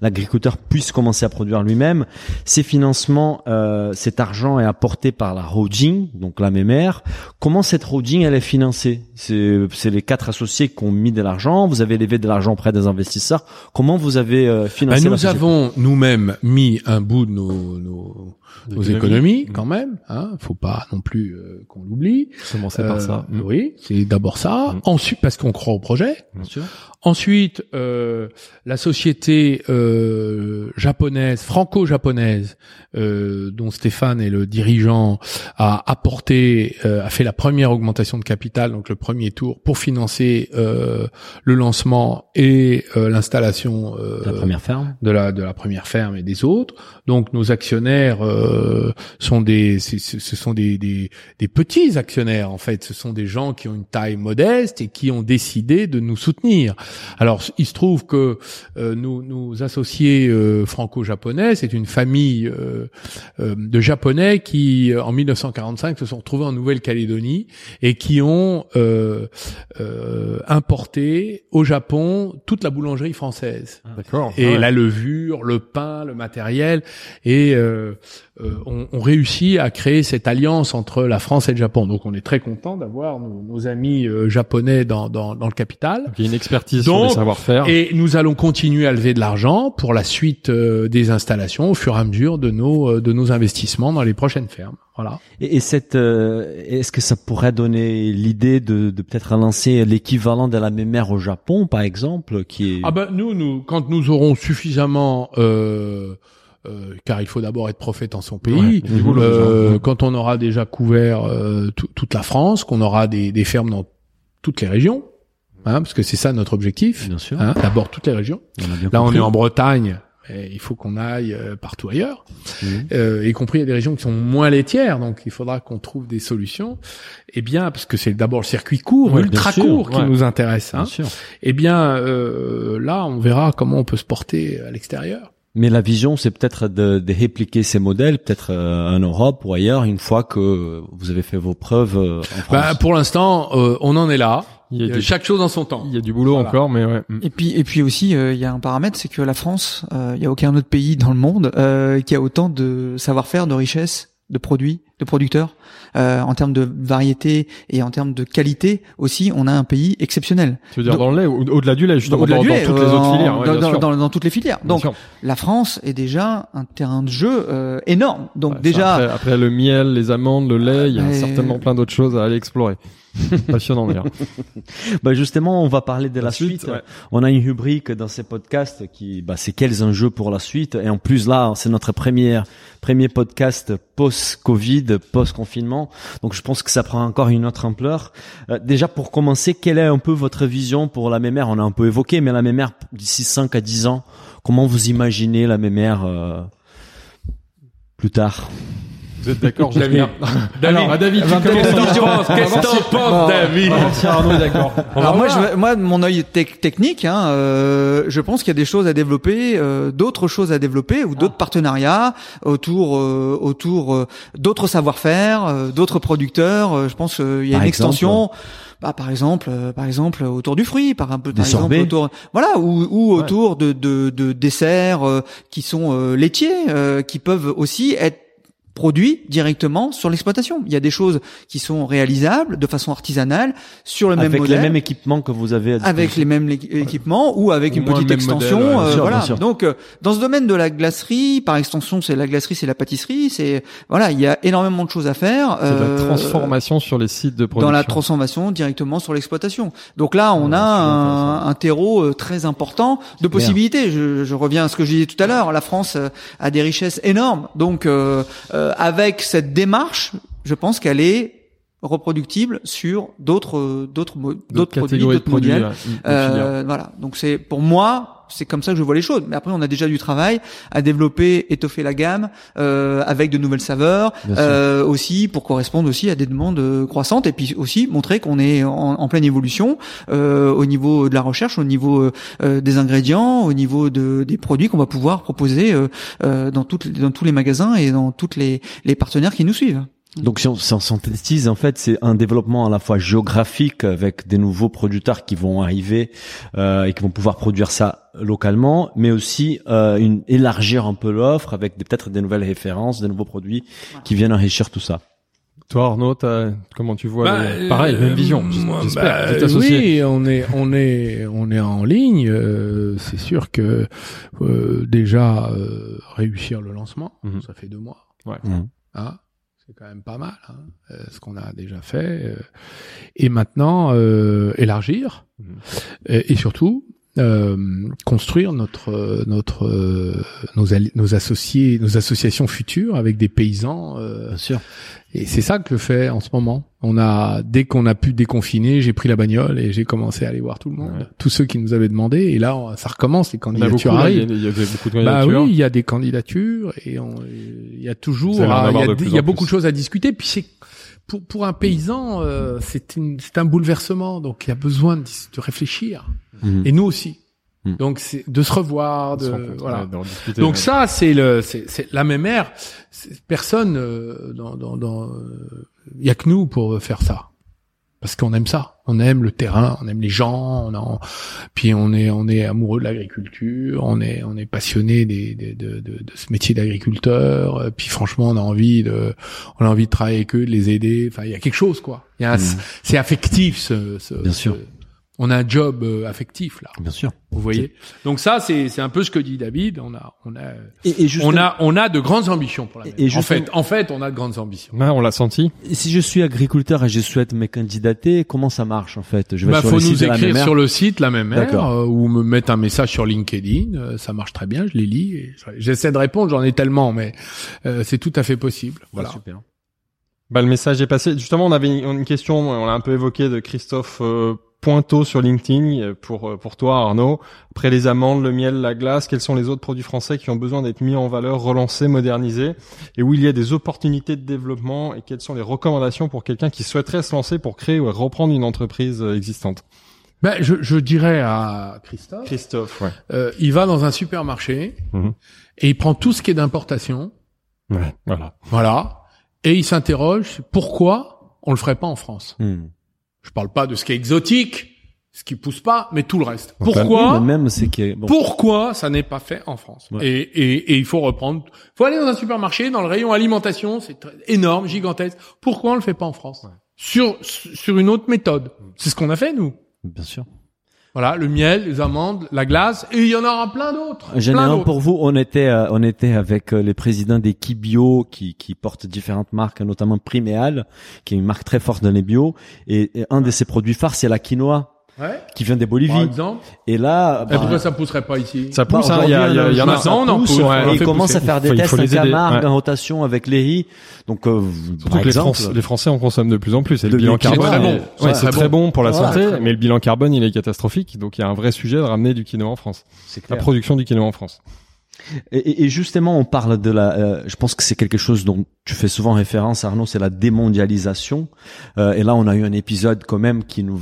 l'agriculteur puisse commencer à produire lui-même. Ces financements, euh, cet argent est apporté par la holding, donc la mémère. Comment cette holding elle est financée? C'est c'est les quatre associés qui ont mis de l'argent. Vous avez levé de l'argent auprès des investisseurs. Comment vous avez euh, financé la nous avons nous-mêmes mis un bout de nos, nos, nos économies quand même. Hein, faut pas non plus euh, qu'on l'oublie. Commencer par Euh, ça. Oui, c'est d'abord ça. Mm. Ensuite, parce qu'on croit au projet. Bien sûr. Ensuite, euh, la société euh, japonaise, franco-japonaise, euh, dont Stéphane est le dirigeant, a apporté, euh, a fait la première augmentation de capital, donc le premier tour, pour financer euh, le lancement et euh, l'installation euh, La première ferme. de la de la première ferme et des autres. Donc nos actionnaires euh, sont des ce sont des, des des petits actionnaires en fait. Ce sont des gens qui ont une taille modeste et qui ont décidé de nous soutenir. Alors il se trouve que euh, nos, nos associés euh, franco-japonais, c'est une famille euh, euh, de japonais qui en 1945 se sont retrouvés en Nouvelle-Calédonie et qui ont euh, euh, importé au Japon toute la boulangerie française D'accord. et Ah ouais. la levure, le pain, le matériel, et euh, on, on réussit à créer cette alliance entre la France et le Japon. Donc on est très content d'avoir nos, nos amis euh, japonais dans, dans, dans le capital. Donc, il y a une expertise sur Donc, les savoir-faire. Et nous allons continuer à lever de l'argent pour la suite euh, des installations au fur et à mesure de nos euh, de nos investissements dans les prochaines fermes. Voilà. Et, et cette, euh, est-ce que ça pourrait donner l'idée de, de peut-être lancer l'équivalent de la mémère au Japon, par exemple, qui est Ah ben nous, nous, quand nous aurons suffisamment, euh, euh, car il faut d'abord être prophète en son pays. Ouais, du boulot, euh, déjà. quand on aura déjà couvert euh, tout- toute la France, qu'on aura des, des fermes dans toutes les régions, hein, parce que c'est ça notre objectif. bien sûr. Hein, d'abord toutes les régions. on bien Là, on est en Bretagne. et il faut qu'on aille euh, partout ailleurs, euh, y compris a des régions qui sont moins laitières, donc il faudra qu'on trouve des solutions. Eh bien, parce que c'est d'abord le circuit court, Ouais, ultra bien sûr, court, qui nous intéresse. Bien Hein. sûr. Eh bien, euh, là, on verra comment on peut se porter à l'extérieur. Mais la vision, c'est peut-être de, de répliquer ces modèles, peut-être euh, en Europe ou ailleurs, une fois que vous avez fait vos preuves euh, en France. Bah, pour l'instant, euh, on en est là. Il y a du, Chaque chose en son temps. il y a du boulot Voilà. encore, mais ouais. Mm. Et puis et puis aussi euh, il y a un paramètre, c'est que la France, euh, il y a aucun autre pays dans le monde euh, qui a autant de savoir-faire, de richesse, de produits de producteurs. Euh, en termes de variété et en termes de qualité aussi, on a un pays exceptionnel. Tu veux dire Donc- dans le lait au-delà du lait, justement, dans, du dans lait, toutes les euh, autres filières. ouais, dans, dans- dans- dans toutes les filières. Donc la France est déjà un terrain de jeu euh, énorme. Donc Ouais, déjà, après, après le miel, les amandes, le lait, il y a certainement plein d'autres choses à aller explorer. [LAUGHS] Passionnant d'ailleurs. [LAUGHS] Bah justement, on va parler de la, suite. ouais. On a une rubrique dans ces podcasts qui, bah, c'est quels enjeux pour la suite. Et en plus là, c'est notre première premier podcast post-Covid, post-confinement. Donc je pense que ça prend encore une autre ampleur. Euh, déjà pour commencer, quelle est un peu votre vision pour la mémère? On a un peu évoqué, mais la mémère d'ici 5 à 10 ans, comment vous imaginez la mémère euh, plus tard? Vous êtes d'accord, David. Alors, à David, tu commences. Qu'est-ce que t'en penses, David d'accord. Alors moi, je, moi, mon œil tec- technique, hein, euh, je pense qu'il y a des choses à développer, euh, d'autres choses à développer ou d'autres partenariats autour, euh, autour euh, d'autres savoir-faire, euh, d'autres producteurs. Euh, je pense qu'il y a Par une exemple extension. Bah, par exemple, euh, par exemple, autour du fruit, par un peu, Des par exemple, sorbets. autour, voilà, ou, ou autour de, de, de desserts euh, qui sont euh, laitiers, euh, qui peuvent aussi être produits directement sur l'exploitation. Il y a des choses qui sont réalisables de façon artisanale sur le même Avec modèle les mêmes équipements que vous avez à avec les mêmes équipements ou avec une petite extension modèle, ouais, euh, sûr, voilà bien sûr. donc euh, dans ce domaine de la glacerie par extension c'est la glacerie c'est la pâtisserie c'est voilà il y a énormément de choses à faire C'est la euh, transformation sur les sites de production. dans la transformation directement sur l'exploitation. Donc là, on Ouais, a un, un terreau euh, très important de possibilités. Je, je reviens à ce que je disais tout à l'heure. La France a des richesses énormes. Donc euh, euh, avec cette démarche, je pense qu'elle est reproductible sur d'autres d'autres d'autres produits, d'autres modèles. Euh, voilà. Donc c'est pour moi, c'est comme ça que je vois les choses. Mais après, on a déjà du travail à développer, étoffer la gamme euh, avec de nouvelles saveurs, euh, aussi pour correspondre aussi à des demandes euh, croissantes et puis aussi montrer qu'on est en, en pleine évolution euh, au niveau de la recherche, au niveau euh, des ingrédients, au niveau de, des produits qu'on va pouvoir proposer dans toutes dans tous les magasins et dans toutes les les partenaires qui nous suivent. Donc si on, si on synthétise, en fait, c'est un développement à la fois géographique avec des nouveaux producteurs qui vont arriver euh, et qui vont pouvoir produire ça localement, mais aussi euh, une, élargir un peu l'offre avec des- peut-être des nouvelles références, des nouveaux produits qui viennent enrichir tout ça. Toi, Arnaud, comment tu vois Bah, les- Pareil, même vision. euh, moi, J'espère. bah, oui, on est, on est, on est en ligne. euh, c'est sûr que euh, déjà euh, réussir le lancement, Mhm. ça fait deux mois. Mhm. Hein, c'est quand même pas mal, hein, euh, ce qu'on a déjà fait. euh, et maintenant, euh, élargir et, et surtout euh, construire notre notre euh, nos, nos associés nos associations futures avec des paysans euh, Bien sûr. et c'est ça que je fais en ce moment. On a dès qu'on a pu déconfiner, j'ai pris la bagnole et j'ai commencé à aller voir tout le monde, Ouais. tous ceux qui nous avaient demandé. Et là, on- ça recommence, les candidatures là, il y a- arrivent. il y a beaucoup de Bah candidatures. oui, il y a des candidatures et on, il y a toujours, il y a, il y beaucoup plus. de choses à discuter. Puis c'est pour pour un paysan, euh, c'est une c'est un bouleversement, donc il y a besoin de, de réfléchir. Mhm. Et nous aussi. Mhm. Donc c'est de se revoir, se de voilà. discuter, Donc ouais. ça, c'est le, c'est, c'est la même ère. Personne euh, dans, dans, dans, il y a que nous pour faire ça, parce qu'on aime ça. On aime le terrain, on aime les gens, on a, puis on est, on est amoureux de l'agriculture, on est, on est passionné des, des- de, de, de ce métier d'agriculteur. euh, Puis franchement, on a envie de, on a envie de travailler avec eux, de les aider. Enfin, il y a quelque chose quoi. Il y a un- Mhm. c'est affectif ce, ce- Bien sûr. On a un job euh, affectif là. Bien sûr. Vous voyez? Donc ça, c'est, c'est un peu ce que dit David. On a, on a. Et, et justement- On a, on a de grandes ambitions pour la Et- mer. et en fait, en fait, on a de grandes ambitions. Ouais, on l'a senti. si je suis agriculteur et je souhaite me candidater, comment ça marche en fait? Je vais Bah, sur faut le site nous écrire sur le site la même D'accord. euh, ou me mettre un message sur LinkedIn. euh, ça marche très bien, je les lis. et J'essaie de répondre, j'en ai tellement, mais euh, c'est tout à fait possible. Voilà. Ah, super. Bah, le message est passé. Justement, on avait une, une question, on l'a un peu évoqué de Christophe euh, Pointeau sur LinkedIn euh, pour euh, pour toi Arnaud. Après les amandes, le miel, la glace, quels sont les autres produits français qui ont besoin d'être mis en valeur, relancés, modernisés et où il y a des opportunités de développement et quelles sont les recommandations pour quelqu'un qui souhaiterait se lancer pour créer ou reprendre une entreprise euh, existante Ben, je, je dirais à Christophe, Christophe, ouais. euh, il va dans un supermarché Mhm. et il prend tout ce qui est d'importation, Ouais, voilà. voilà, et il s'interroge pourquoi on le ferait pas en France? Hmm. Je parle pas de ce qui est exotique, ce qui pousse pas, mais tout le reste. Pourquoi même, c'est que bon, Pourquoi ça n'est pas fait en France Ouais. et, et, et il faut reprendre. faut aller dans un supermarché, dans le rayon alimentation, c'est énorme, gigantesque. Pourquoi on le fait pas en France Sur sur une autre méthode. C'est ce qu'on a fait nous. bien sûr. Voilà, le miel, les amandes, la glace, et il y en aura plein d'autres. J'en ai un pour vous. On était, euh, on était avec euh, les présidents des Kibio qui, qui portent différentes marques, notamment Priméal, qui est une marque très forte dans les bio. Et, et un de ses produits phares, c'est la quinoa, Ouais. qui vient des Par Bolivie. exemple. Et là, Et bah, pourquoi ça pousserait pas ici Ça bah, pousse, hein, il y, y y en a. Maintenant, on en pousse, pousse, ouais, on et ils commencent à faire des faut- tests aider, Camargue, ouais. en rotation avec les riz. Donc, euh, par les, exemple, Français, les Français en consomment de plus en plus. Et le bilan carbone, très est- bon. ouais, Ouais, c'est très très bon pour la santé, mais le bilan carbone, il est catastrophique. Donc il y a un vrai sujet de ramener du quinoa en France. c'est La production du quinoa en France. Et, et- et justement, on parle de la. euh, je pense que c'est quelque chose dont tu fais souvent référence, Arnaud, c'est la démondialisation. Euh, et là, on a eu un épisode quand même qui nous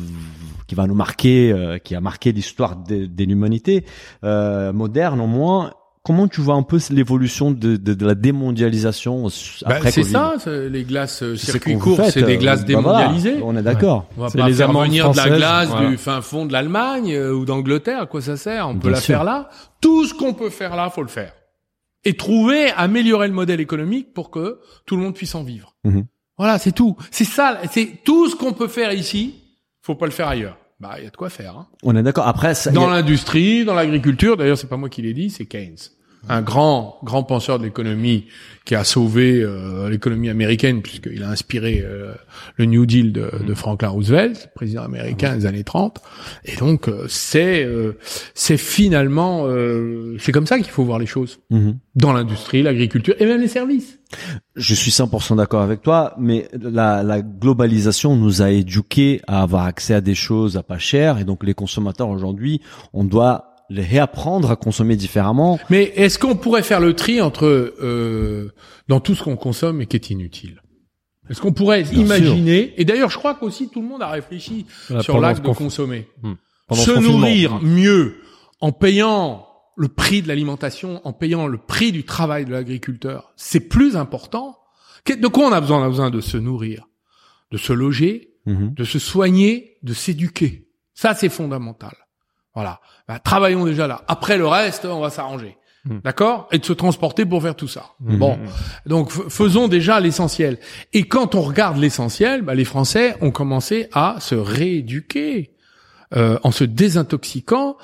qui va nous marquer, euh, qui a marqué l'histoire de, de l'humanité euh, moderne au moins. Comment tu vois un peu l'évolution de, de, de la démondialisation Bah, après c'est Covid ça, c'est- les glaces euh, C'est circuit court, c'est des euh, glaces bah voilà, démondialisées. on est d'accord. On va C'est pas les faire venir de la glace voilà. du fin fond de l'Allemagne euh, ou d'Angleterre. À quoi ça sert On peut la sûr. faire là. Tout ce qu'on peut faire là, faut le faire. Et trouver, améliorer le modèle économique pour que tout le monde puisse en vivre. Mhm. Voilà, c'est tout. C'est ça, c'est tout ce qu'on peut faire ici. Faut pas le faire ailleurs. Bah, il y a de quoi faire. Hein. On est d'accord. Après, ça, Dans a- l'industrie, dans l'agriculture. D'ailleurs, c'est pas moi qui l'ai dit, c'est Keynes, un grand grand penseur de l'économie qui a sauvé euh, l'économie américaine puisqu'il a inspiré euh, le New Deal de, de Franklin Roosevelt, président américain des années 30. Et donc euh, c'est euh, c'est finalement euh, c'est comme ça qu'il faut voir les choses Mhm. dans l'industrie, l'agriculture et même les services. Je suis 100% d'accord avec toi, mais la, la globalisation nous a éduqués à avoir accès à des choses à pas cher, et donc les consommateurs aujourd'hui, on doit les réapprendre à consommer différemment. Mais est-ce qu'on pourrait faire le tri entre euh, dans tout ce qu'on consomme et qui est inutile? Est-ce qu'on pourrait Bien imaginer Et d'ailleurs, je crois qu'aussi tout le monde a réfléchi Voilà, sur l'acte de consommer. pendant Se nourrir mieux en payant le prix de l'alimentation, en payant le prix du travail de l'agriculteur, c'est plus important. De quoi on a besoin? On a besoin de se nourrir, de se loger, Mhm. de se soigner, de s'éduquer. Ça, c'est fondamental. Voilà. Bah, travaillons déjà là. Après le reste, on va s'arranger. Hmm. D'accord? Et de se transporter pour faire tout ça. Mhm. Bon. Donc, faisons déjà l'essentiel. Et quand on regarde l'essentiel, bah, les Français ont commencé à se rééduquer euh, en se désintoxiquant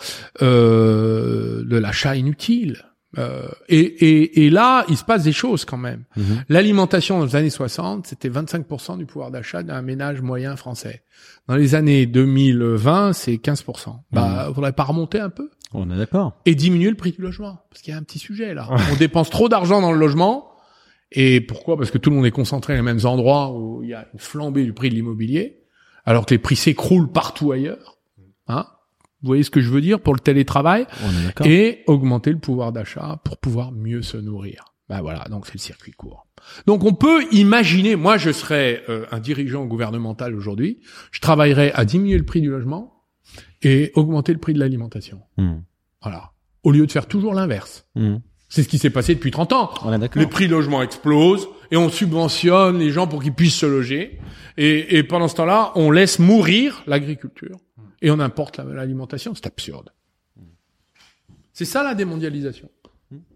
euh, de l'achat inutile. Euh, et, et, et là, il se passe des choses quand même. Mhm. L'alimentation dans les années 60, c'était 25% du pouvoir d'achat d'un ménage moyen français. Dans les années 2020, c'est 15%. Bah, faudrait pas remonter un peu On est d'accord. et diminuer le prix du logement parce qu'il y a un petit sujet là. [LAUGHS] On dépense trop d'argent dans le logement et pourquoi? Parce que tout le monde est concentré dans les mêmes endroits où il y a une flambée du prix de l'immobilier alors que les prix s'écroulent partout ailleurs. Hein Vous voyez ce que je veux dire pour le télétravail et augmenter le pouvoir d'achat pour pouvoir mieux se nourrir. Ben voilà, donc c'est le circuit court. Donc on peut imaginer, moi je serais euh, un dirigeant gouvernemental aujourd'hui, je travaillerais à diminuer le prix du logement et augmenter le prix de l'alimentation. Mhm. Voilà. Au lieu de faire toujours l'inverse. Mhm. C'est ce qui s'est passé depuis 30 ans. On est. Les prix logement explosent et on subventionne les gens pour qu'ils puissent se loger. Et, et pendant ce temps-là, on laisse mourir l'agriculture et on importe la- l'alimentation. C'est absurde. C'est ça la démondialisation.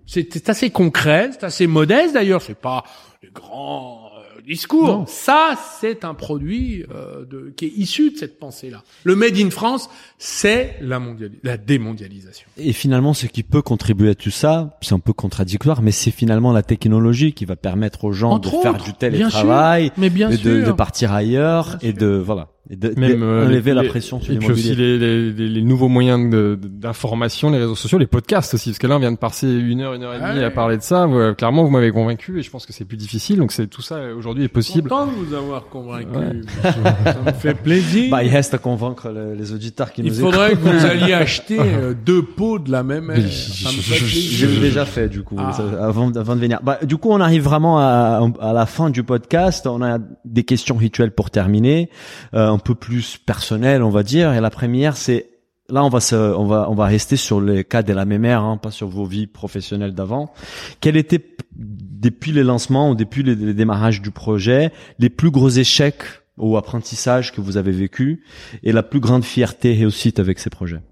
C'est c'est assez concret, c'est assez modeste d'ailleurs. C'est pas les grands discours. Non. Ça, c'est un produit euh, de, qui est issu de cette pensée-là. Le Made in France, c'est la, la démondialisation. Et finalement, ce qui peut contribuer à tout ça, c'est un peu contradictoire, mais c'est finalement la technologie qui va permettre aux gens Entre de faire du télétravail, Mais bien sûr. de, partir ailleurs Bien et de voilà, et de, Même euh, enlever les- la les- pression sur et puis aussi l'immobilier. les, les, les nouveaux moyens de- de- d'information, les réseaux sociaux, les podcasts aussi, parce que là on vient de passer une heure, une heure et demie Ouais. à parler de ça. Vous- clairement, vous m'avez convaincu et je pense que c'est plus difficile. Donc c'est tout ça euh, aujourd'hui est possible. Content de vous avoir convaincu. Ouais. Ça me fait plaisir. Bah, il reste à convaincre le- les auditeurs qui Il nous faudrait que écoutent. vous alliez acheter euh, [LAUGHS] deux pots de la même J'ai déjà fait du coup Ah. ça, avant, avant de venir. Bah, du coup, on arrive vraiment à, à la fin du podcast. On a des questions rituelles pour terminer, euh, un peu plus personnelles, on va dire. Et la première, c'est là, on va se, on va, on va rester sur les cas de la mémère, hein, pas sur vos vies professionnelles d'avant. Quel était depuis les lancements ou depuis les, les démarrages du projet les plus gros échecs ou apprentissage que vous avez vécu et la plus grande fierté réussite avec ces projets?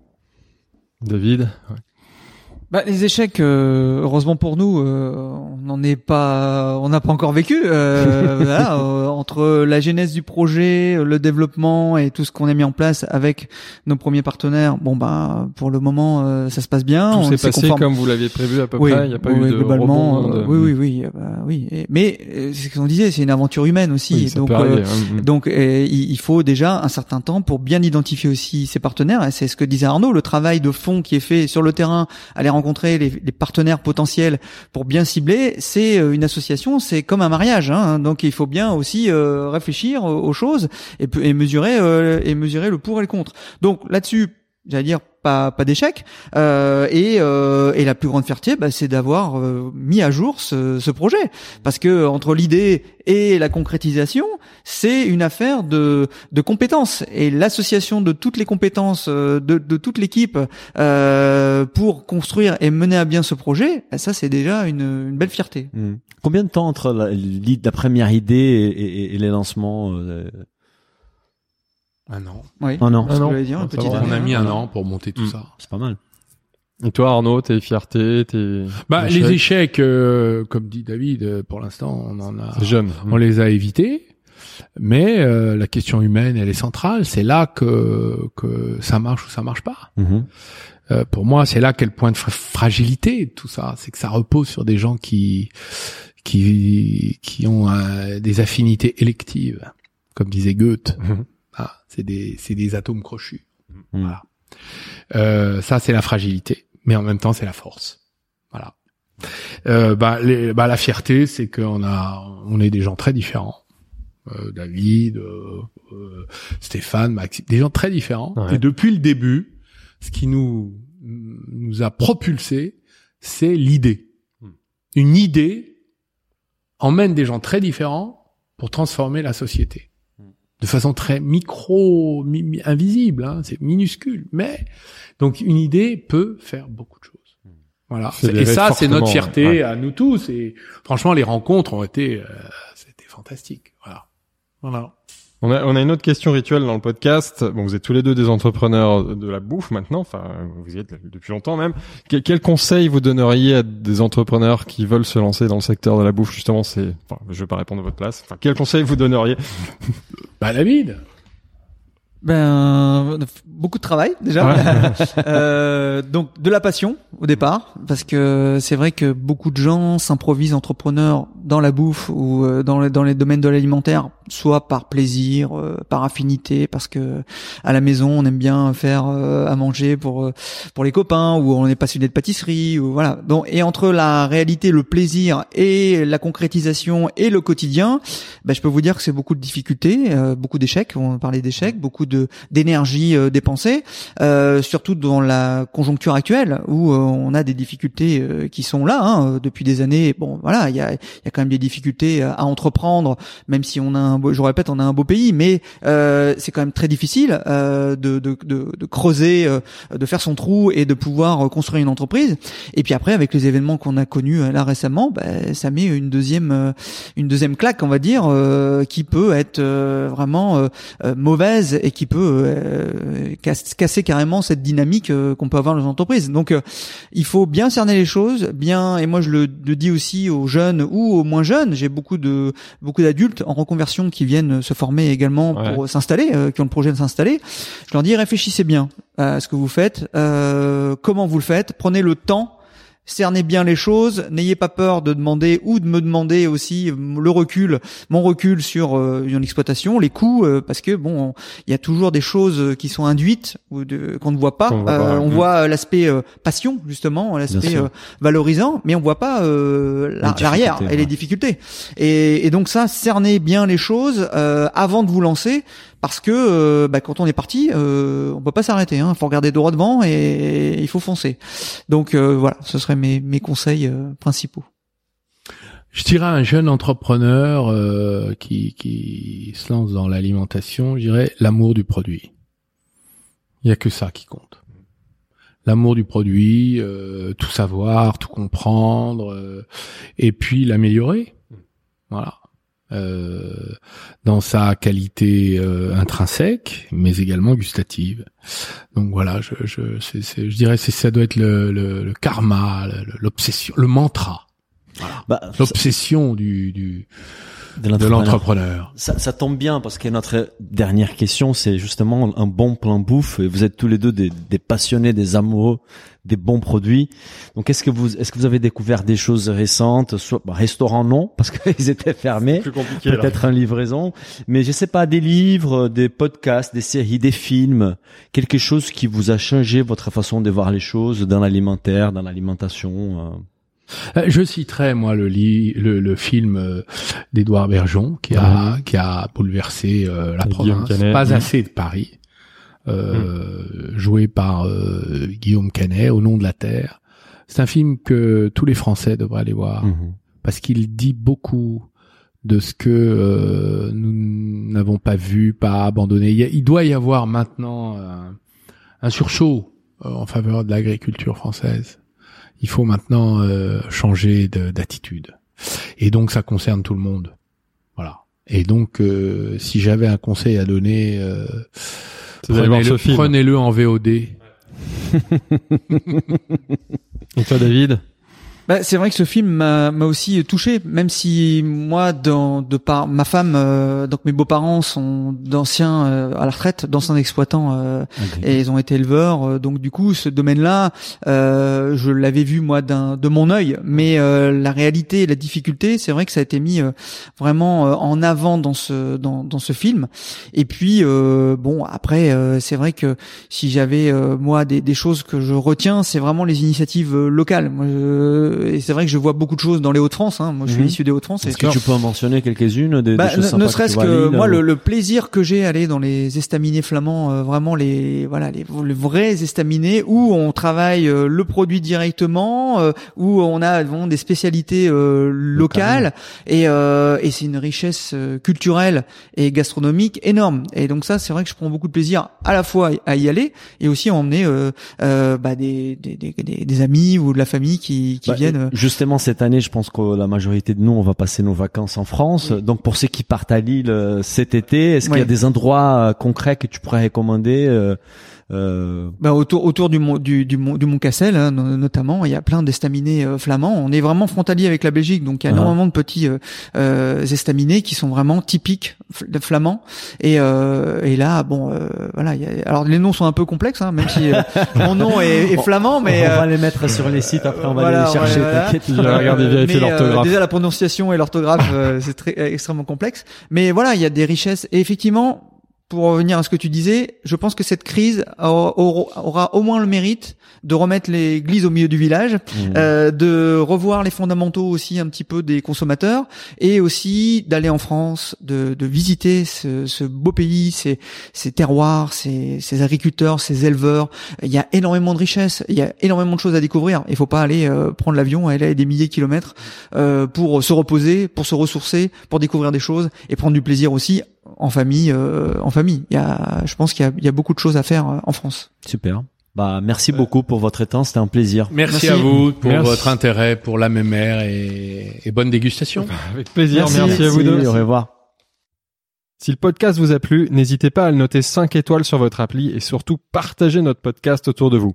David? Bah, les échecs, euh, heureusement pour nous, euh, on n'en est pas, on n'a pas encore vécu. Euh, [LAUGHS] voilà, euh, entre la genèse du projet, le développement et tout ce qu'on a mis en place avec nos premiers partenaires, bon bah pour le moment euh, ça se passe bien. Tout on s'est passé conforme- comme vous l'aviez prévu à peu oui, près. Il n'y a pas oui, eu de globalement. rebond, de- euh, oui, oui, oui, bah, oui. Et- mais c'est ce qu'on disait, c'est une aventure humaine aussi. Oui, donc, euh, arriver, hein. donc euh, il faut déjà un certain temps pour bien identifier aussi ses partenaires. C'est ce que disait Arnaud, le travail de fond qui est fait sur le terrain, aller rencontrer les, les partenaires potentiels pour bien cibler. C'est euh, une association, c'est comme un mariage. Hein, donc il faut bien aussi euh, réfléchir aux, aux choses et, mesurer euh, et mesurer le pour et le contre. Donc là-dessus, j'allais dire pas pas d'échec. Euh, et, euh, et la plus grande fierté, bah, c'est d'avoir euh, mis à jour ce, ce projet, parce que entre l'idée et la concrétisation, c'est une affaire de, de compétences. Et l'association de toutes les compétences euh, de, de toute l'équipe euh, pour construire et mener à bien ce projet, bah, ça c'est déjà une, une belle fierté. Combien de temps entre la, la première idée et, et- et les lancements euh, Un an. Oui. Un an. Petite va. On a mis un an pour monter tout Mm. ça. C'est pas mal. Et toi, Arnaud, tes fiertés, tes Bah, les échecs, euh, comme dit David, euh, pour l'instant, on en a, C'est jeune. on les a évités. Mais euh, la question humaine, elle est centrale. C'est là que que ça marche ou ça marche pas. Euh, pour moi, c'est là quel point de fra- fragilité de tout ça. C'est que ça repose sur des gens qui qui qui ont euh, des affinités électives, comme disait Goethe. Mhm. C'est des c'est des atomes crochus. Mhm. Voilà. Euh, ça, c'est la fragilité, mais en même temps, c'est la force. Voilà. Euh, bah, les, bah, la fierté, c'est qu'on a, on est des gens très différents. Euh, David, euh, euh, Stéphane, Maxime, des gens très différents. Ouais. Et depuis le début, ce qui nous nous a propulsé, c'est l'idée. Hmm. Une idée emmène des gens très différents pour transformer la société de façon très micro, mi- mi- invisible, hein, c'est minuscule, mais donc une idée peut faire beaucoup de choses. Voilà. Et ça, c'est notre fierté ouais. à nous tous. Et franchement, les rencontres ont été, euh, c'était fantastique. Voilà. Voilà. On a, on a une autre question rituelle dans le podcast. Bon, vous êtes tous les deux des entrepreneurs de la bouffe maintenant. Enfin, vous y êtes depuis longtemps même. Quel, conseil vous donneriez à des entrepreneurs qui veulent se lancer dans le secteur de la bouffe Justement, c'est. Enfin, je vais pas répondre à votre place. Enfin, quel conseil vous donneriez? Bah, David. Ben beaucoup de travail déjà. [LAUGHS] Euh, donc de la passion au départ, parce que c'est vrai que beaucoup de gens s'improvisent entrepreneurs dans la bouffe ou euh, dans les, dans les domaines de l'alimentaire, soit par plaisir, euh, par affinité, parce que à la maison on aime bien faire euh, à manger pour euh, pour les copains, ou on est passionné de pâtisserie, ou voilà. Donc et entre la réalité, le plaisir et la concrétisation et le quotidien, ben, je peux vous dire que c'est beaucoup de difficultés, euh, beaucoup d'échecs. On parlait d'échecs, beaucoup d'énergie euh, dépensée, euh, surtout dans la conjoncture actuelle où euh, on a des difficultés euh, qui sont là hein, euh, depuis des années. Bon, voilà, il y a, y a quand même des difficultés à, entreprendre, même si on a un beau, je répète, on a un beau pays, mais c'est quand même très difficile de, de, de, de creuser, de faire son trou et de pouvoir construire une entreprise. Et puis après, avec les événements qu'on a connus là récemment, ben, ça met une deuxième, une deuxième claque, on va dire, qui peut être vraiment mauvaise et qui peut euh, casse- casser carrément cette dynamique euh, qu'on peut avoir dans les entreprises. Donc, euh, il faut bien cerner les choses, bien. Et moi, je le, le dis aussi aux jeunes ou aux moins jeunes. J'ai beaucoup de beaucoup d'adultes en reconversion qui viennent se former également Ouais. pour s'installer, euh, qui ont le projet de s'installer. Je leur dis réfléchissez bien à ce que vous faites, euh, comment vous le faites, prenez le temps cernez bien les choses, n'ayez pas peur de demander ou de me demander aussi le recul, mon recul sur euh, une exploitation, les coûts, euh, parce que bon, il y a toujours des choses qui sont induites ou qu'on ne voit pas. Voit Euh, on voit l'aspect euh, passion justement, l'aspect euh, valorisant, mais on voit pas l'arrière et les difficultés. Et, et donc ça, cernez bien les choses euh, avant de vous lancer, parce que euh, bah, quand on est parti, euh, on peut pas s'arrêter. Il hein. faut regarder droit devant et il faut foncer. Donc euh, voilà, ce seraient mes, mes conseils euh, principaux. Je dirais à un jeune entrepreneur euh, qui, qui se lance dans l'alimentation, je dirais l'amour du produit. Il y a que ça qui compte. L'amour du produit, euh, tout savoir, tout comprendre, et puis l'améliorer. Voilà. Euh, dans sa qualité euh, intrinsèque, mais également gustative. Donc voilà, je, je, c'est, c'est- je dirais que ça doit être le, le, le karma, le- l'obsession, le mantra, Bah, l'obsession du, du de l'entrepreneur. Ça, ça tombe bien parce que notre dernière question, c'est justement un bon plan bouffe. Et vous êtes tous les deux des, des passionnés, des amoureux, des bons produits. Donc, est-ce que vous, est-ce que vous avez découvert des choses récentes, soit bah, restaurant non [LAUGHS] parce qu'ils étaient fermés, peut-être un livraison, mais je sais pas des livres, des podcasts, des séries, des films, quelque chose qui vous a changé votre façon de voir les choses dans l'alimentaire, dans l'alimentation. euh? Euh, Je citerai moi le, li- le, le film euh, d'Édouard Bergeon qui a qui a bouleversé euh, la Et province. Canet. Pas assez de Paris, euh, joué par euh, Guillaume Canet au nom de la terre. C'est un film que tous les Français devraient aller voir Mhm. parce qu'il dit beaucoup de ce que euh, nous n'avons pas vu, pas abandonné. Il, y a- il doit y avoir maintenant euh, un sursaut euh, en faveur de l'agriculture française. Il faut maintenant euh, changer de- d'attitude. Et donc ça concerne tout le monde. Voilà. Et donc euh, si j'avais un conseil à donner, prenez-le film. prenez-le en VOD. [LAUGHS] Et toi, David? Bah, c'est vrai que ce film m'a m'a aussi touché, même si moi, dans, de par ma femme, euh, donc mes beaux-parents sont d'anciens euh, à la retraite, d'anciens exploitants, euh, et ils ont été éleveurs. euh, donc du coup, ce domaine-là, euh, je l'avais vu moi d'un de mon œil, mais euh, la réalité, la difficulté, c'est vrai que ça a été mis euh, vraiment euh, en avant dans ce dans, dans ce film. Et puis euh, bon, après, euh, c'est vrai que si j'avais euh, moi des, des choses que je retiens, c'est vraiment les initiatives locales. Moi, je- et c'est vrai que je vois beaucoup de choses dans les Hauts-de-France. Hein. Moi, je suis Mhm. issu des Hauts-de-France. Est-ce que tu peux en mentionner quelques-unes des, des bah, choses ne- serait-ce que Lille, moi ou- le, le plaisir que j'ai à aller dans les estaminets flamands euh, vraiment les voilà les, les vrais estaminets où on travaille euh, le produit directement euh, où on a vraiment des spécialités euh, locales et euh, et c'est une richesse culturelle et gastronomique énorme et donc ça c'est vrai que je prends beaucoup de plaisir à la fois à y aller et aussi à emmener bah, des, des, des, des- des amis ou de la famille qui, qui Bah, viennent euh, Justement, cette année, je pense que la majorité de nous, on va passer nos vacances en France. Donc, pour ceux qui partent à Lille euh, cet été, est-ce qu'il y a des endroits euh, concrets que tu pourrais recommander euh, Bah, autour autour du mont du du mont, du mont Cassel hein, no- notamment il y a plein d'estaminets euh, flamands on est vraiment frontalier avec la Belgique donc il y a Ah. énormément de petits euh, euh, estaminets qui sont vraiment typiques de flamands et euh, et là bon euh, voilà il y a, alors les noms sont un peu complexes hein, même si euh, [LAUGHS] mon nom est, est flamand mais on euh, va les mettre sur les sites. Après, on va voilà, les chercher. voilà. T'inquiète. Je vais regarder vérifier mais, euh, l'orthographe. déjà la prononciation et l'orthographe euh, c'est très extrêmement complexe. Mais voilà, il y a des richesses et effectivement pour revenir à ce que tu disais, je pense que cette crise aura, au moins le mérite de remettre l'église au milieu du village, Mhm. euh, de revoir les fondamentaux aussi un petit peu des consommateurs et aussi d'aller en France, de, de visiter ce, ce beau pays, ces, ces terroirs, ces, ces agriculteurs, ces éleveurs. Il y a énormément de richesses, il y a énormément de choses à découvrir. Il faut pas aller euh, prendre l'avion, aller des milliers de kilomètres euh, pour se reposer, pour se ressourcer, pour découvrir des choses et prendre du plaisir aussi en famille. euh, en famille, il y a, je pense qu'il y a, il y a beaucoup de choses à faire euh, en France. Super. Bah, merci beaucoup pour votre temps. C'était un plaisir. Merci, Merci. à vous pour Merci. votre intérêt pour la mémère et, et bonne dégustation. Avec plaisir. Merci, à vous deux. Au revoir. Si le podcast vous a plu, n'hésitez pas à le noter 5 étoiles sur votre appli et surtout partagez notre podcast autour de vous.